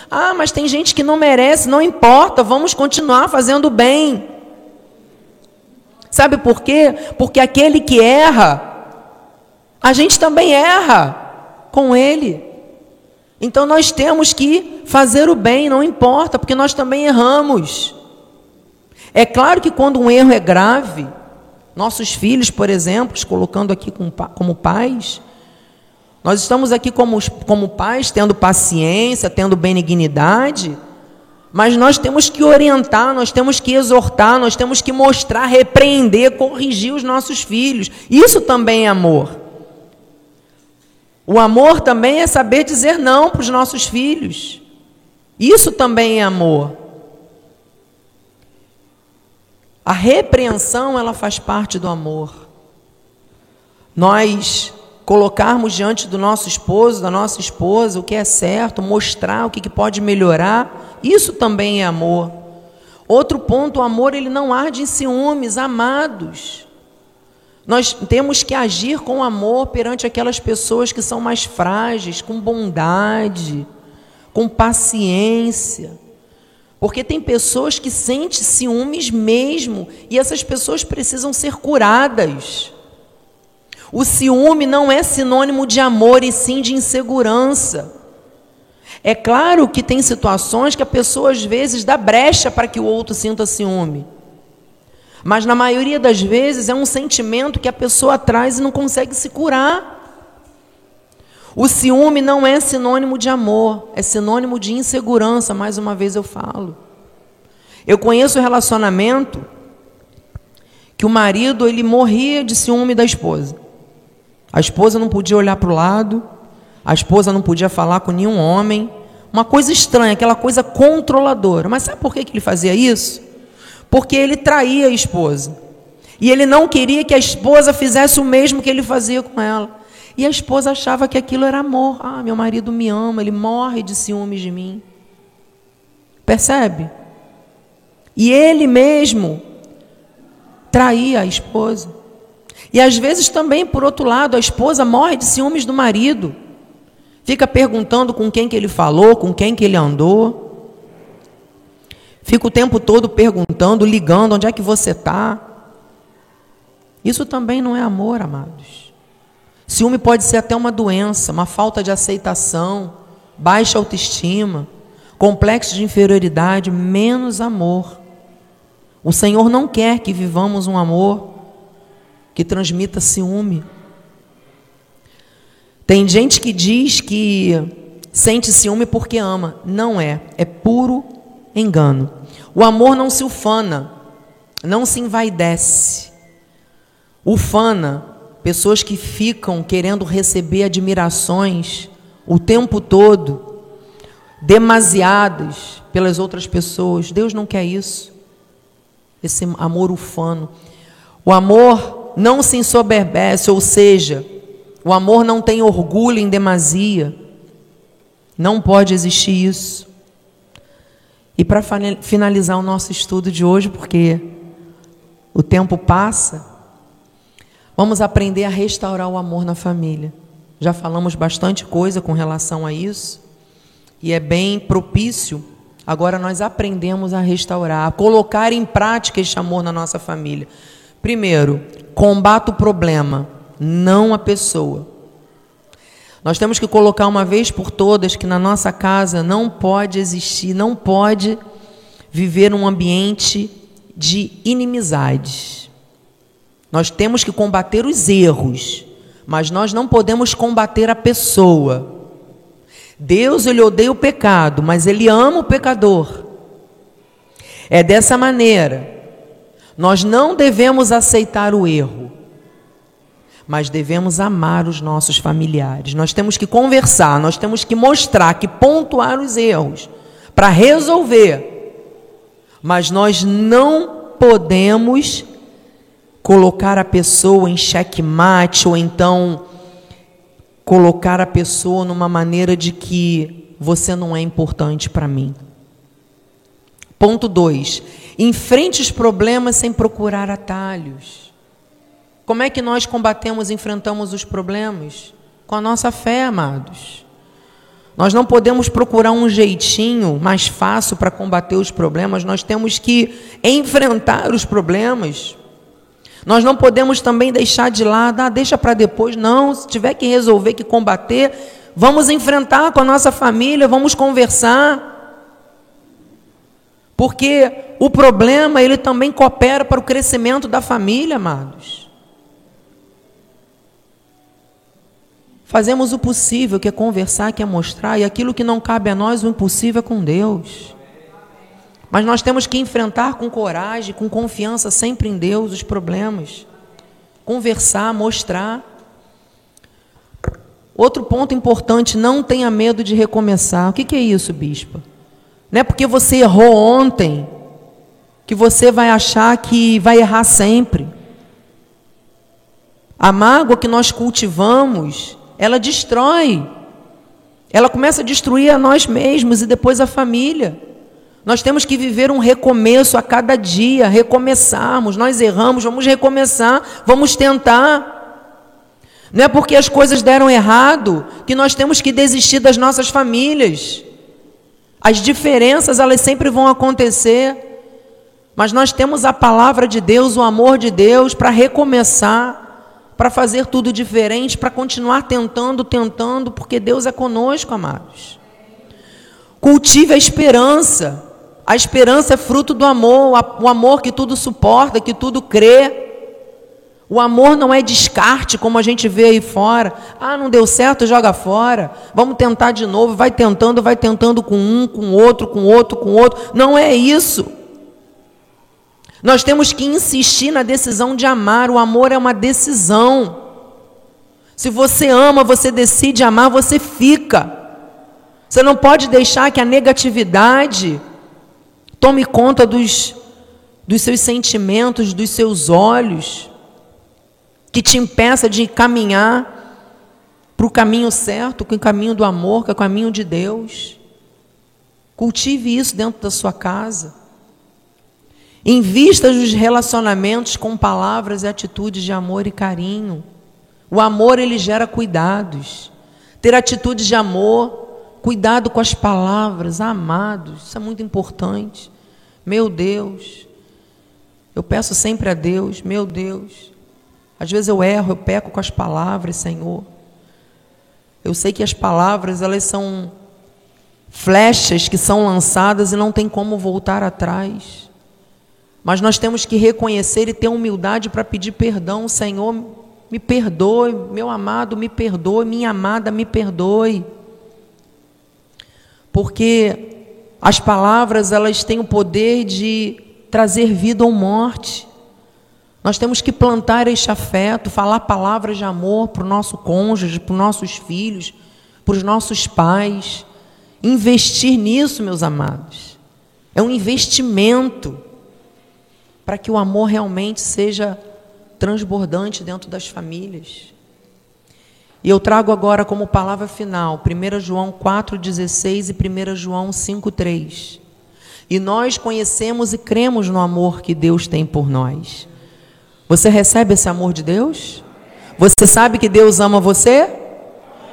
Ah, mas tem gente que não merece, não importa, vamos continuar fazendo o bem. Sabe por quê? Porque aquele que erra, a gente também erra com ele. Então nós temos que fazer o bem, não importa, porque nós também erramos. É claro que quando um erro é grave, nossos filhos, por exemplo, colocando aqui como pais, nós estamos aqui como, como pais, tendo paciência, tendo benignidade, mas nós temos que orientar, nós temos que exortar, nós temos que mostrar, repreender, corrigir os nossos filhos. Isso também é amor. O amor também é saber dizer não para os nossos filhos. Isso também é amor. A repreensão, ela faz parte do amor. Nós colocarmos diante do nosso esposo, da nossa esposa, o que é certo, mostrar o que pode melhorar, isso também é amor. Outro ponto, o amor ele não arde em ciúmes, amados. Nós temos que agir com amor perante aquelas pessoas que são mais frágeis, com bondade, com paciência. Porque tem pessoas que sentem ciúmes mesmo, e essas pessoas precisam ser curadas. O ciúme não é sinônimo de amor, e sim de insegurança. É claro que tem situações que a pessoa às vezes dá brecha para que o outro sinta ciúme. Mas na maioria das vezes é um sentimento que a pessoa traz e não consegue se curar. O ciúme não é sinônimo de amor, é sinônimo de insegurança, mais uma vez eu falo. Eu conheço um relacionamento que o marido ele morria de ciúme da esposa. A esposa não podia olhar para o lado, a esposa não podia falar com nenhum homem. Uma coisa estranha, aquela coisa controladora. Mas sabe por que ele fazia isso? porque ele traía a esposa. E ele não queria que a esposa fizesse o mesmo que ele fazia com ela. E a esposa achava que aquilo era amor. Ah, meu marido me ama, ele morre de ciúmes de mim. Percebe? E ele mesmo traía a esposa. E às vezes também, por outro lado, a esposa morre de ciúmes do marido. Fica perguntando com quem que ele falou, com quem que ele andou. Fica o tempo todo perguntando, ligando, onde é que você está? Isso também não é amor, amados. Ciúme pode ser até uma doença, uma falta de aceitação, baixa autoestima, complexo de inferioridade, menos amor. O Senhor não quer que vivamos um amor que transmita ciúme. Tem gente que diz que sente ciúme porque ama. Não é, é puro engano. O amor não se ufana, não se envaidece. Ufana, pessoas que ficam querendo receber admirações o tempo todo, demasiadas pelas outras pessoas. Deus não quer isso. Esse amor ufano. O amor não se ensoberbece, ou seja, o amor não tem orgulho em demasia. Não pode existir isso. E para finalizar o nosso estudo de hoje, porque o tempo passa, vamos aprender a restaurar o amor na família. Já falamos bastante coisa com relação a isso, e é bem propício. Agora nós aprendemos a restaurar, a colocar em prática este amor na nossa família. Primeiro, combata o problema não a pessoa. Nós temos que colocar uma vez por todas que na nossa casa não pode existir, não pode viver um ambiente de inimizades. Nós temos que combater os erros, mas nós não podemos combater a pessoa. Deus ele odeia o pecado, mas ele ama o pecador. É dessa maneira. Nós não devemos aceitar o erro mas devemos amar os nossos familiares. Nós temos que conversar, nós temos que mostrar, que pontuar os erros para resolver. Mas nós não podemos colocar a pessoa em xeque-mate ou então colocar a pessoa numa maneira de que você não é importante para mim. Ponto 2. Enfrente os problemas sem procurar atalhos. Como é que nós combatemos enfrentamos os problemas? Com a nossa fé, amados. Nós não podemos procurar um jeitinho mais fácil para combater os problemas, nós temos que enfrentar os problemas. Nós não podemos também deixar de lado, ah, deixa para depois, não. Se tiver que resolver, que combater, vamos enfrentar com a nossa família, vamos conversar. Porque o problema, ele também coopera para o crescimento da família, amados. Fazemos o possível, que é conversar, que é mostrar, e aquilo que não cabe a nós, o impossível é com Deus. Mas nós temos que enfrentar com coragem, com confiança sempre em Deus os problemas. Conversar, mostrar. Outro ponto importante, não tenha medo de recomeçar. O que, é isso, bispa? Não é porque você errou ontem que você vai achar que vai errar sempre. A mágoa que nós cultivamos ela destrói. Ela começa a destruir a nós mesmos e depois a família. Nós temos que viver um recomeço a cada dia, recomeçarmos. Nós erramos, vamos recomeçar, vamos tentar. Não é porque as coisas deram errado que nós temos que desistir das nossas famílias. As diferenças, elas sempre vão acontecer. Mas nós temos a palavra de Deus, o amor de Deus para recomeçar para fazer tudo diferente, para continuar tentando, tentando, porque Deus é conosco, amados. Cultive a esperança. A esperança é fruto do amor, o amor que tudo suporta, que tudo crê. O amor não é descarte, como a gente vê aí fora. Ah, não deu certo, joga fora. Vamos tentar de novo. Vai tentando, vai tentando com um, com outro, com outro, com outro. Não é isso. Nós temos que insistir na decisão de amar. O amor é uma decisão. Se você ama, você decide amar, você fica. Você não pode deixar que a negatividade tome conta dos, dos seus sentimentos, dos seus olhos, que te impeça de caminhar para o caminho certo, é o caminho do amor, que é o caminho de Deus. Cultive isso dentro da sua casa. Invista nos relacionamentos com palavras e atitudes de amor e carinho. O amor ele gera cuidados. Ter atitudes de amor, cuidado com as palavras, amados, isso é muito importante. Meu Deus, eu peço sempre a Deus, meu Deus, Às vezes eu erro, eu peco com as palavras, Senhor. Eu sei que as palavras, elas são flechas que são lançadas e não tem como voltar atrás. Mas nós temos que reconhecer e ter humildade para pedir perdão, Senhor, me perdoe, meu amado, me perdoe, minha amada, me perdoe. Porque as palavras, elas têm o poder de trazer vida ou morte. Nós temos que plantar este afeto, falar palavras de amor para o nosso cônjuge, para os nossos filhos, para os nossos pais. Investir nisso, meus amados. É um investimento para que o amor realmente seja transbordante dentro das famílias. E eu trago agora como palavra final 1 João 4,16 e 1 João 5,3. E nós conhecemos e cremos no amor que Deus tem por nós. Você recebe esse amor de Deus? Você sabe que Deus ama você?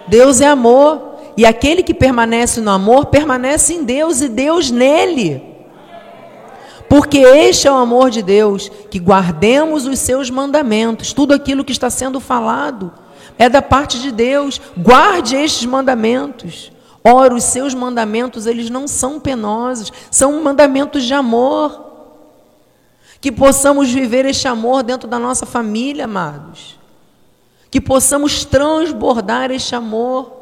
Deus é amor. E aquele que permanece no amor, permanece em Deus e Deus nele. Porque este é o amor de Deus, que guardemos os seus mandamentos, tudo aquilo que está sendo falado é da parte de Deus. Guarde estes mandamentos. Ora, os seus mandamentos, eles não são penosos, são mandamentos de amor. Que possamos viver este amor dentro da nossa família, amados. Que possamos transbordar este amor.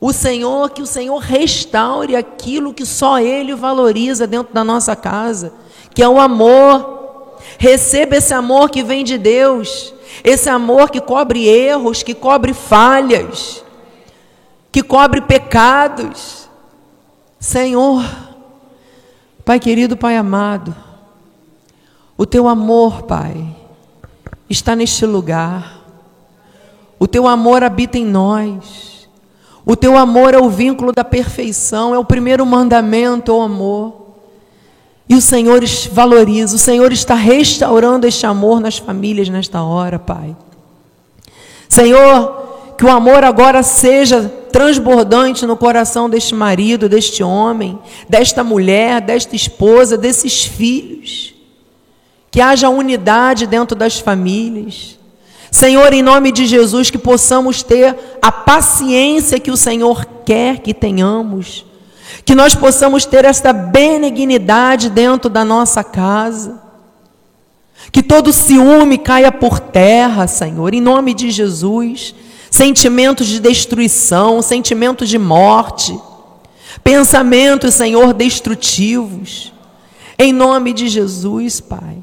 O Senhor, que o Senhor restaure aquilo que só Ele valoriza dentro da nossa casa, que é o amor. Receba esse amor que vem de Deus. Esse amor que cobre erros, que cobre falhas, que cobre pecados. Senhor, Pai querido, Pai amado, o teu amor, Pai, está neste lugar. O teu amor habita em nós. O teu amor é o vínculo da perfeição, é o primeiro mandamento, o amor. E o Senhor valoriza, o Senhor está restaurando este amor nas famílias nesta hora, Pai. Senhor, que o amor agora seja transbordante no coração deste marido, deste homem, desta mulher, desta esposa, desses filhos. Que haja unidade dentro das famílias. Senhor, em nome de Jesus, que possamos ter a paciência que o Senhor quer que tenhamos que nós possamos ter esta benignidade dentro da nossa casa. Que todo ciúme caia por terra, Senhor, em nome de Jesus. Sentimentos de destruição, sentimentos de morte, pensamentos, Senhor, destrutivos. Em nome de Jesus, Pai.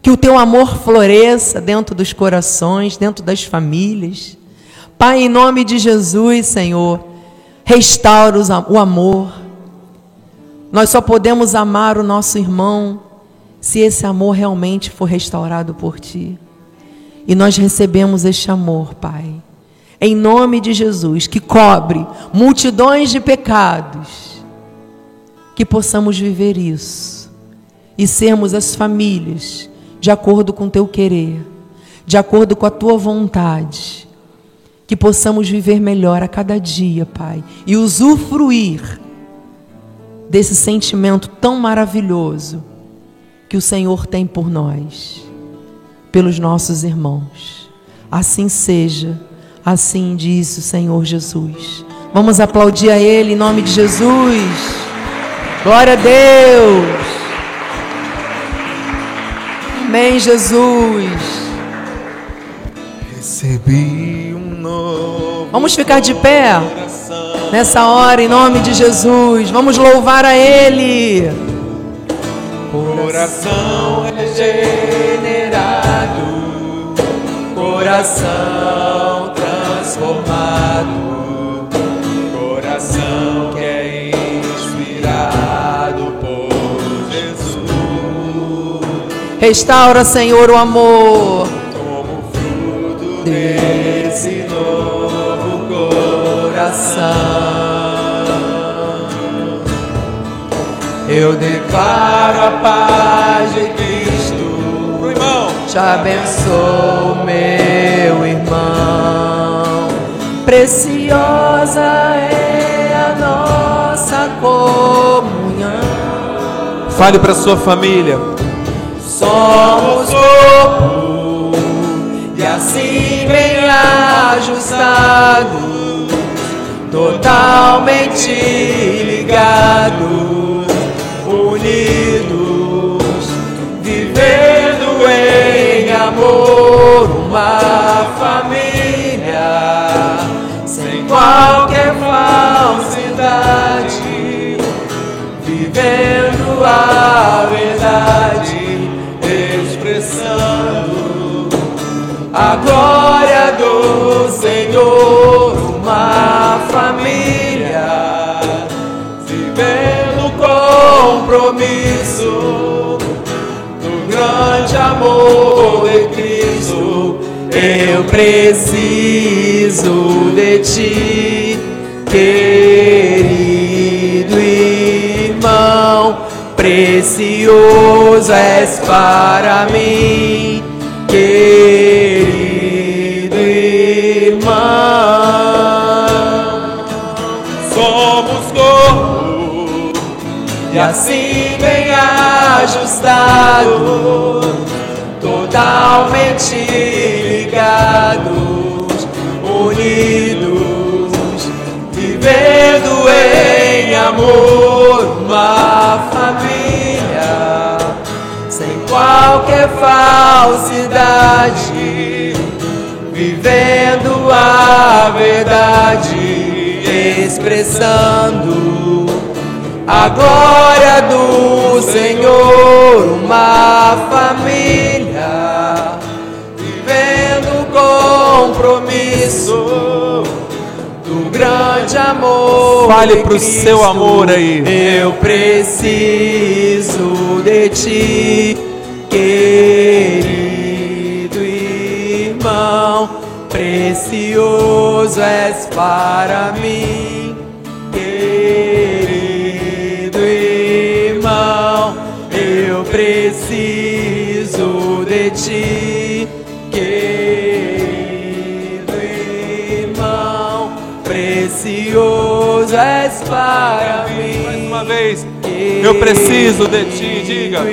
Que o teu amor floresça dentro dos corações, dentro das famílias. Pai, em nome de Jesus, Senhor, restaura o amor nós só podemos amar o nosso irmão se esse amor realmente for restaurado por ti. E nós recebemos este amor, Pai, em nome de Jesus, que cobre multidões de pecados, que possamos viver isso e sermos as famílias de acordo com teu querer, de acordo com a tua vontade, que possamos viver melhor a cada dia, Pai, e usufruir desse sentimento tão maravilhoso que o Senhor tem por nós, pelos nossos irmãos. Assim seja, assim diz o Senhor Jesus. Vamos aplaudir a Ele em nome de Jesus. Glória a Deus. Amém, Jesus. Recebi. Vamos ficar de pé nessa hora, em nome de Jesus. Vamos louvar a Ele. Coração regenerado, coração transformado, coração que é inspirado por Jesus. Restaura, Senhor, o amor. Como fruto desse Eu declaro a paz de Cristo. Pro irmão. Te abençoo, meu irmão. Preciosa é a nossa comunhão. Fale para sua família. Somos corpo e assim bem ajustados, totalmente ligados, unidos, vivendo em amor, uma família, sem qualquer falsidade, vivendo a verdade, expressando a glória do Senhor, amor de Cristo. Eu preciso de ti, querido irmão, precioso és para mim querido irmão. Somos corpo e assim bem ajustados, totalmente ligados, unidos, vivendo em amor, uma família qualquer falsidade, vivendo a verdade, expressando a glória do Senhor, uma família, compromisso do grande amor. Fale para o seu amor aí. Eu preciso de ti querido irmão, precioso és para mim, querido irmão, eu preciso de ti, és para mim. Mais uma vez, eu preciso de ti, diga.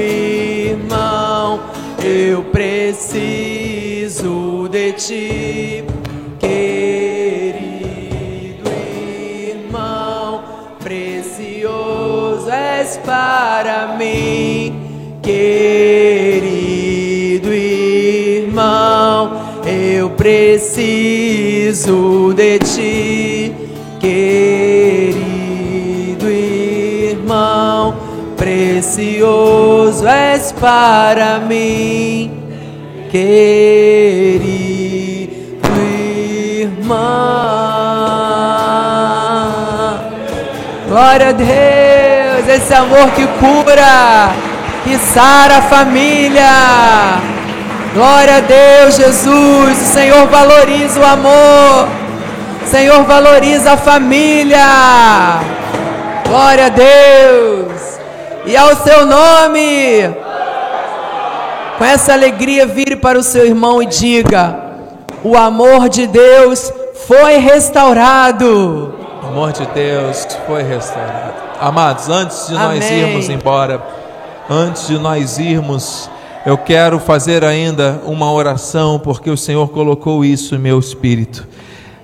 Eu preciso de ti, querido irmão, precioso és para mim, querido irmão, eu preciso de ti, querido irmão, precioso és para mim querido irmão. Glória a Deus, esse amor que cura, que sara a família. Glória a Deus, Jesus. O Senhor valoriza o amor. Senhor valoriza a família. Glória a Deus. E ao seu nome. Com essa alegria, vire para o seu irmão e diga: O amor de Deus foi restaurado. O amor de Deus foi restaurado. Amados, antes de Amém. nós irmos embora, antes de nós irmos, eu quero fazer ainda uma oração, porque o Senhor colocou isso em meu espírito.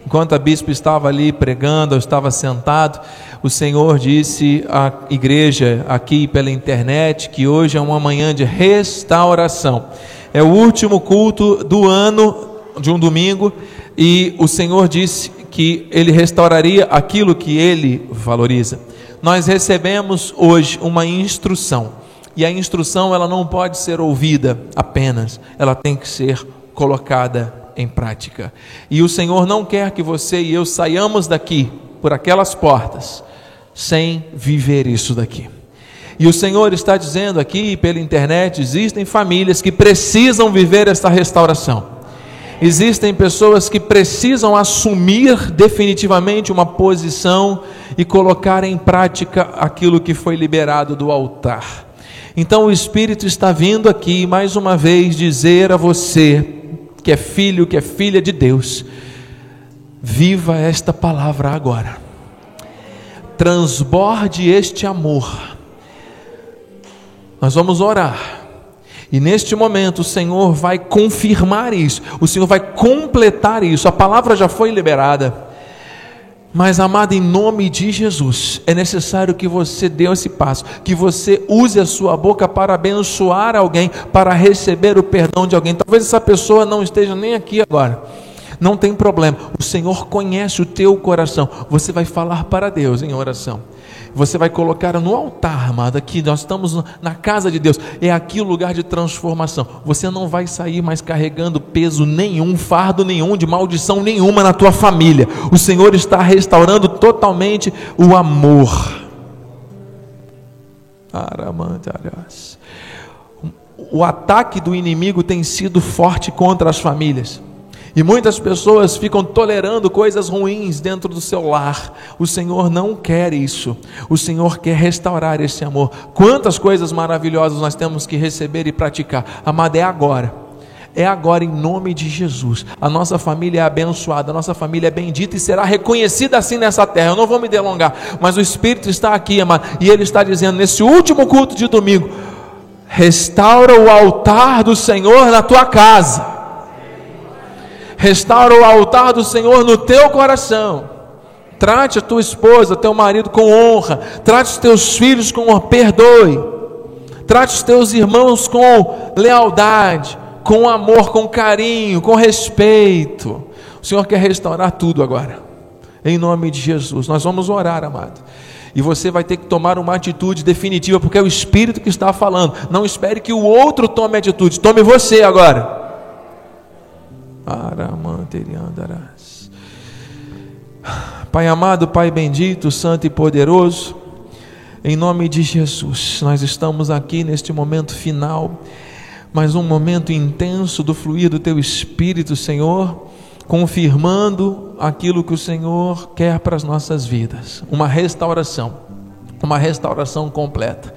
Enquanto a bispo estava ali pregando, eu estava sentado, o Senhor disse à igreja aqui pela internet que hoje é uma manhã de restauração. É o último culto do ano, de um domingo, e o Senhor disse que ele restauraria aquilo que ele valoriza. Nós recebemos hoje uma instrução, e a instrução ela não pode ser ouvida apenas, ela tem que ser colocada em prática. E o Senhor não quer que você e eu saiamos daqui por aquelas portas sem viver isso daqui. E o Senhor está dizendo aqui pela internet: existem famílias que precisam viver esta restauração. Existem pessoas que precisam assumir definitivamente uma posição e colocar em prática aquilo que foi liberado do altar. Então o Espírito está vindo aqui mais uma vez dizer a você, que é filho, que é filha de Deus, viva esta palavra agora transborde este amor. Nós vamos orar. E neste momento o Senhor vai confirmar isso, o Senhor vai completar isso. A palavra já foi liberada. Mas, amado, em nome de Jesus, é necessário que você dê esse passo, que você use a sua boca para abençoar alguém, para receber o perdão de alguém. Talvez essa pessoa não esteja nem aqui agora. Não tem problema, o Senhor conhece o teu coração. Você vai falar para Deus em oração você vai colocar no altar, amada, aqui nós estamos na casa de Deus, é aqui o lugar de transformação. Você não vai sair mais carregando peso nenhum, fardo nenhum, de maldição nenhuma na tua família. O Senhor está restaurando totalmente o amor. O ataque do inimigo tem sido forte contra as famílias. E muitas pessoas ficam tolerando coisas ruins dentro do seu lar. O Senhor não quer isso. O Senhor quer restaurar esse amor. Quantas coisas maravilhosas nós temos que receber e praticar. Amada, é agora. É agora em nome de Jesus. A nossa família é abençoada, a nossa família é bendita e será reconhecida assim nessa terra. Eu não vou me delongar, mas o Espírito está aqui, amado, e ele está dizendo nesse último culto de domingo: restaura o altar do Senhor na tua casa restaura o altar do Senhor no teu coração. Trate a tua esposa, teu marido com honra. Trate os teus filhos com honra. Perdoe. Trate os teus irmãos com lealdade, com amor, com carinho, com respeito. O Senhor quer restaurar tudo agora. Em nome de Jesus. Nós vamos orar, amado. E você vai ter que tomar uma atitude definitiva, porque é o Espírito que está falando. Não espere que o outro tome atitude. Tome você agora. Aramanteriandarás. Pai amado, Pai bendito, santo e poderoso, em nome de Jesus, nós estamos aqui neste momento final, mas um momento intenso do fluir do Teu Espírito, Senhor, confirmando aquilo que o Senhor quer para as nossas vidas, uma restauração uma restauração completa.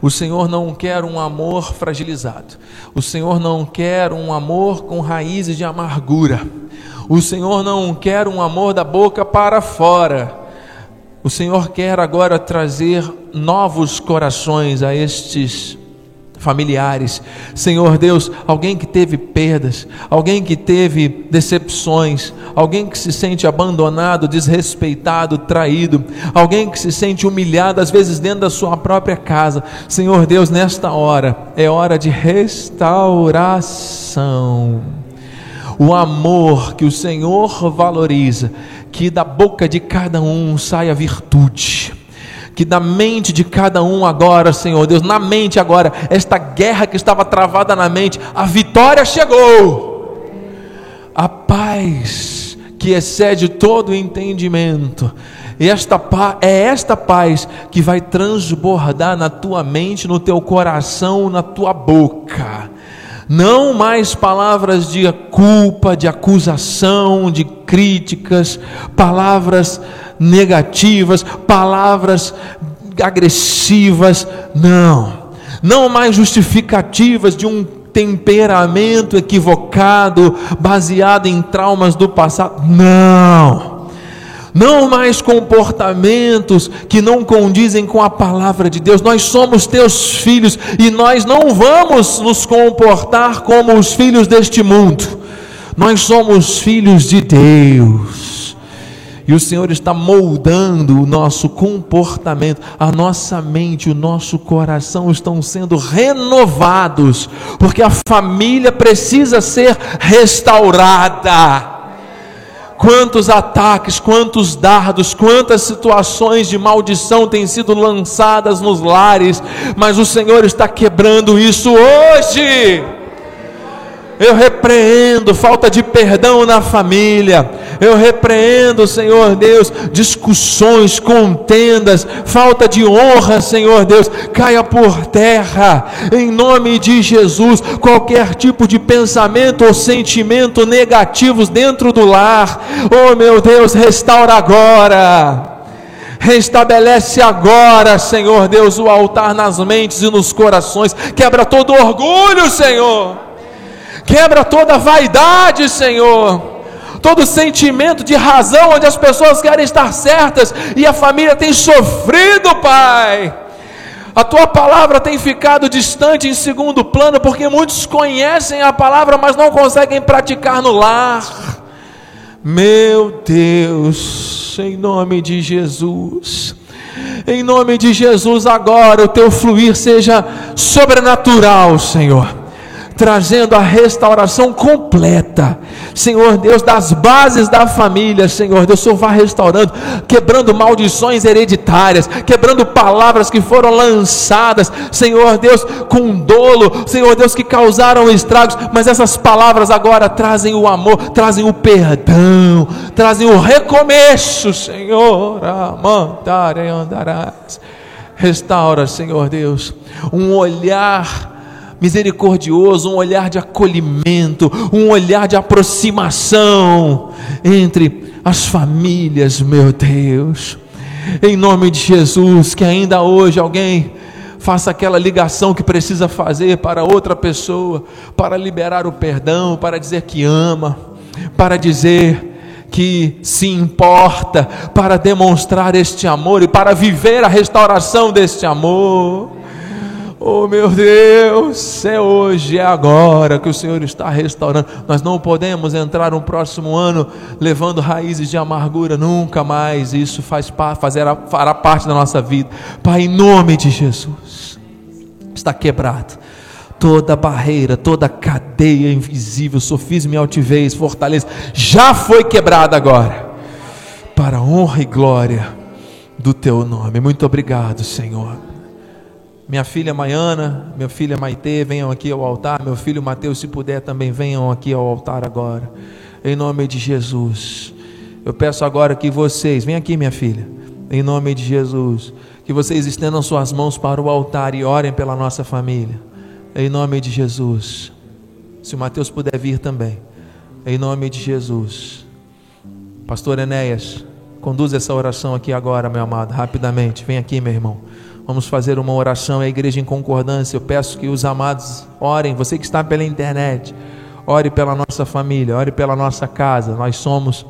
O Senhor não quer um amor fragilizado. O Senhor não quer um amor com raízes de amargura. O Senhor não quer um amor da boca para fora. O Senhor quer agora trazer novos corações a estes familiares. Senhor Deus, alguém que teve perdas, alguém que teve decepções, alguém que se sente abandonado, desrespeitado, traído, alguém que se sente humilhado, às vezes dentro da sua própria casa. Senhor Deus, nesta hora é hora de restauração. O amor que o Senhor valoriza, que da boca de cada um saia virtude que da mente de cada um agora, Senhor Deus, na mente agora, esta guerra que estava travada na mente, a vitória chegou, a paz que excede todo entendimento. E esta é esta paz que vai transbordar na tua mente, no teu coração, na tua boca. Não mais palavras de culpa, de acusação, de críticas, palavras negativas, palavras agressivas, não. Não mais justificativas de um temperamento equivocado, baseado em traumas do passado, não. Não mais comportamentos que não condizem com a palavra de Deus. Nós somos teus filhos e nós não vamos nos comportar como os filhos deste mundo. Nós somos filhos de Deus. E o Senhor está moldando o nosso comportamento, a nossa mente, o nosso coração estão sendo renovados, porque a família precisa ser restaurada. Quantos ataques, quantos dardos, quantas situações de maldição têm sido lançadas nos lares, mas o Senhor está quebrando isso hoje. Eu repreendo falta de perdão na família. Eu repreendo, Senhor Deus, discussões, contendas, falta de honra, Senhor Deus, caia por terra. Em nome de Jesus, qualquer tipo de pensamento ou sentimento negativos dentro do lar. Oh, meu Deus, restaura agora. Restabelece agora, Senhor Deus, o altar nas mentes e nos corações. Quebra todo orgulho, Senhor quebra toda vaidade, Senhor, todo sentimento de razão, onde as pessoas querem estar certas e a família tem sofrido, Pai. A tua palavra tem ficado distante em segundo plano, porque muitos conhecem a palavra, mas não conseguem praticar no lar. Meu Deus, em nome de Jesus, em nome de Jesus, agora o teu fluir seja sobrenatural, Senhor trazendo a restauração completa. Senhor Deus, das bases da família, Senhor Deus, Senhor vai restaurando, quebrando maldições hereditárias, quebrando palavras que foram lançadas, Senhor Deus, com dolo, Senhor Deus, que causaram estragos, mas essas palavras agora trazem o amor, trazem o perdão, trazem o recomeço, Senhor. Restaura, Senhor Deus, um olhar misericordioso, um olhar de acolhimento, um olhar de aproximação entre as famílias, meu Deus. Em nome de Jesus, que ainda hoje alguém faça aquela ligação que precisa fazer para outra pessoa, para liberar o perdão, para dizer que ama, para dizer que se importa, para demonstrar este amor e para viver a restauração deste amor. Oh meu Deus, é hoje, é agora que o Senhor está restaurando. Nós não podemos entrar no próximo ano levando raízes de amargura, nunca mais. Isso faz fazer, fará parte da nossa vida. Pai, em nome de Jesus, está quebrado toda barreira, toda cadeia invisível, sofismo e altivez, fortaleza, já foi quebrada agora, para a honra e glória do Teu nome. Muito obrigado, Senhor minha filha Maiana, minha filha Maitê, venham aqui ao altar. Meu filho Mateus, se puder, também venham aqui ao altar agora. Em nome de Jesus. Eu peço agora que vocês, vem aqui, minha filha. Em nome de Jesus. Que vocês estendam suas mãos para o altar e orem pela nossa família. Em nome de Jesus. Se o Mateus puder vir também. Em nome de Jesus. Pastor Enéas, conduz essa oração aqui agora, meu amado, rapidamente. Vem aqui, meu irmão. Vamos fazer uma oração, a igreja em concordância. Eu peço que os amados orem, você que está pela internet, ore pela nossa família, ore pela nossa casa. Nós somos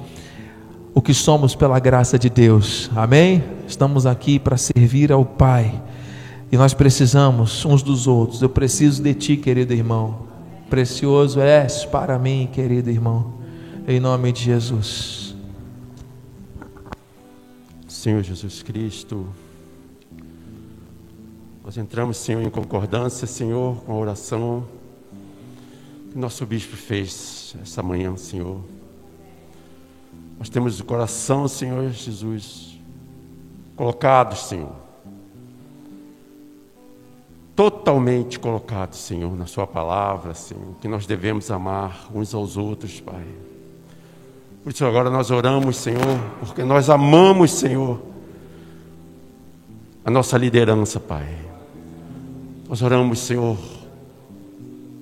o que somos pela graça de Deus. Amém? Estamos aqui para servir ao Pai. E nós precisamos uns dos outros. Eu preciso de ti, querido irmão. Precioso és para mim, querido irmão. Em nome de Jesus. Senhor Jesus Cristo, nós entramos, Senhor, em concordância, Senhor, com a oração que nosso bispo fez essa manhã, Senhor. Nós temos o coração, Senhor Jesus, colocado, Senhor, totalmente colocado, Senhor, na Sua palavra, Senhor, que nós devemos amar uns aos outros, Pai. Por isso agora nós oramos, Senhor, porque nós amamos, Senhor, a nossa liderança, Pai. Nós oramos, Senhor,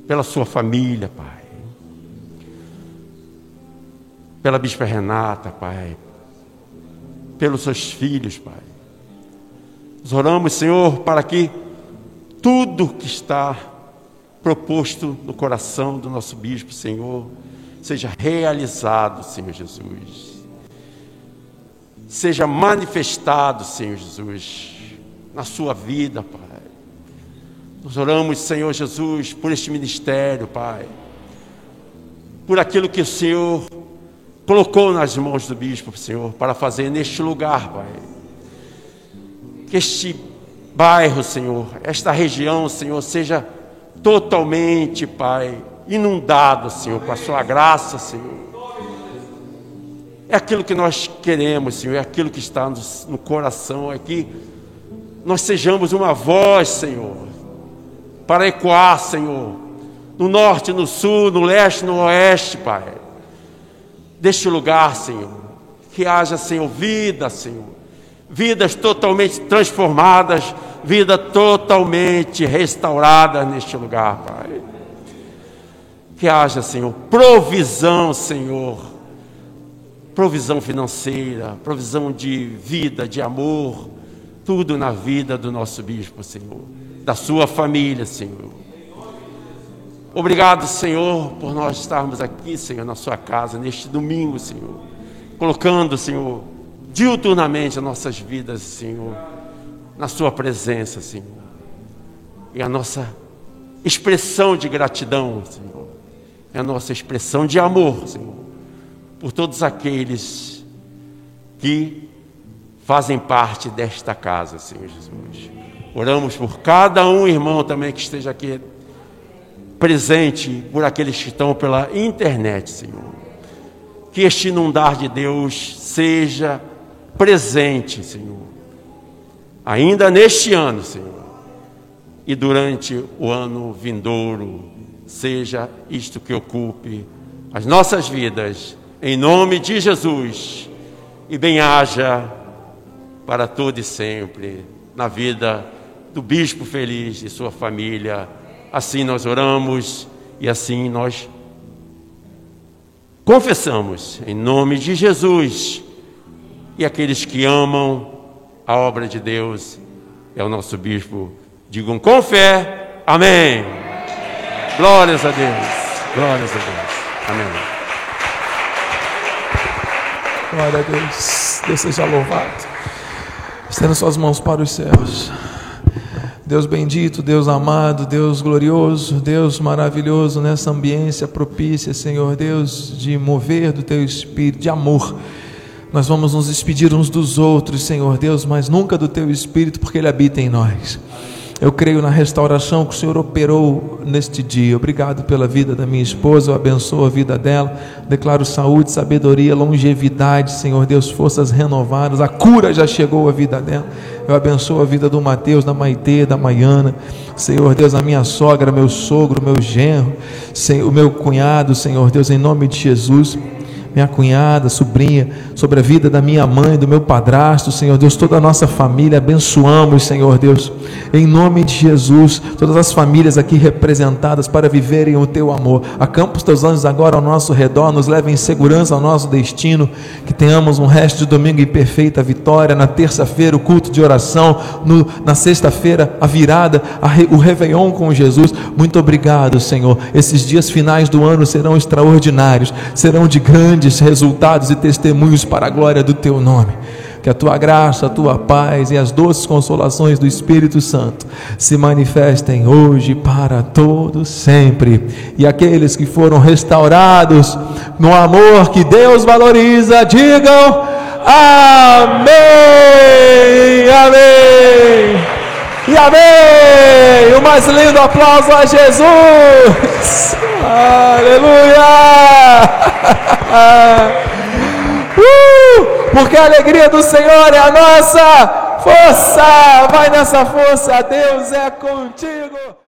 pela sua família, Pai. Pela Bispa Renata, Pai. Pelos seus filhos, Pai. Nós oramos, Senhor, para que tudo que está proposto no coração do nosso bispo, Senhor, seja realizado, Senhor Jesus. Seja manifestado, Senhor Jesus, na sua vida, Pai. Nós oramos, Senhor Jesus, por este ministério, Pai. Por aquilo que o Senhor colocou nas mãos do bispo, Senhor, para fazer neste lugar, Pai. Que este bairro, Senhor, esta região, Senhor, seja totalmente, Pai, inundado, Senhor, com a sua graça, Senhor. É aquilo que nós queremos, Senhor, é aquilo que está no, no coração, é que nós sejamos uma voz, Senhor, para ecoar, Senhor, no norte, no sul, no leste, no oeste, Pai. Deste lugar, Senhor, que haja, Senhor, vida, Senhor, vidas totalmente transformadas, vida totalmente restaurada neste lugar, Pai. Que haja, Senhor, provisão, Senhor, provisão financeira, provisão de vida, de amor, tudo na vida do nosso bispo, Senhor da sua família, Senhor. Obrigado, Senhor, por nós estarmos aqui, Senhor, na sua casa, neste domingo, Senhor. Colocando, Senhor, diuturnamente as nossas vidas, Senhor, na sua presença, Senhor. é a nossa expressão de gratidão, Senhor. É a nossa expressão de amor, Senhor, por todos aqueles que fazem parte desta casa, Senhor Jesus. Oramos por cada um irmão também que esteja aqui presente, por aqueles que estão pela internet, Senhor. Que este inundar de Deus seja presente, Senhor. Ainda neste ano, Senhor. E durante o ano vindouro, seja isto que ocupe as nossas vidas, em nome de Jesus. E bem-haja para todo e sempre na vida do bispo feliz e sua família. Assim nós oramos e assim nós confessamos em nome de Jesus. E aqueles que amam a obra de Deus é o nosso bispo. Digam com fé, amém. Glórias a Deus. Glórias a Deus. Amém. Glória a Deus. Deus seja louvado. Estenda suas mãos para os céus. Deus bendito, Deus amado, Deus glorioso, Deus maravilhoso nessa ambiência propícia, Senhor Deus, de mover do teu espírito, de amor. Nós vamos nos despedir uns dos outros, Senhor Deus, mas nunca do teu espírito, porque ele habita em nós. Eu creio na restauração que o Senhor operou neste dia. Obrigado pela vida da minha esposa, eu abençoo a vida dela. Declaro saúde, sabedoria, longevidade, Senhor Deus, forças renovadas. A cura já chegou à vida dela. Eu abençoo a vida do Mateus, da Maitê, da Maiana. Senhor Deus, a minha sogra, meu sogro, meu genro, o meu cunhado, Senhor Deus, em nome de Jesus minha cunhada, sobrinha, sobre a vida da minha mãe, do meu padrasto, Senhor Deus, toda a nossa família, abençoamos, Senhor Deus, em nome de Jesus, todas as famílias aqui representadas para viverem o teu amor. Acampa os teus anjos agora ao nosso redor, nos leve em segurança ao nosso destino, que tenhamos um resto de domingo em perfeita vitória, na terça-feira o culto de oração, no, na sexta-feira a virada, a o Réveillon com Jesus. Muito obrigado, Senhor. Esses dias finais do ano serão extraordinários, serão de grande grandes resultados e testemunhos para a glória do teu nome. Que a tua graça, a tua paz e as doces consolações do Espírito Santo se manifestem hoje para todos sempre. E aqueles que foram restaurados no amor que Deus valoriza, digam amém. Amém. E amém! O mais lindo aplauso a Jesus! Aleluia! uh! Porque a alegria do Senhor é a nossa força! Vai nessa força, Deus é contigo!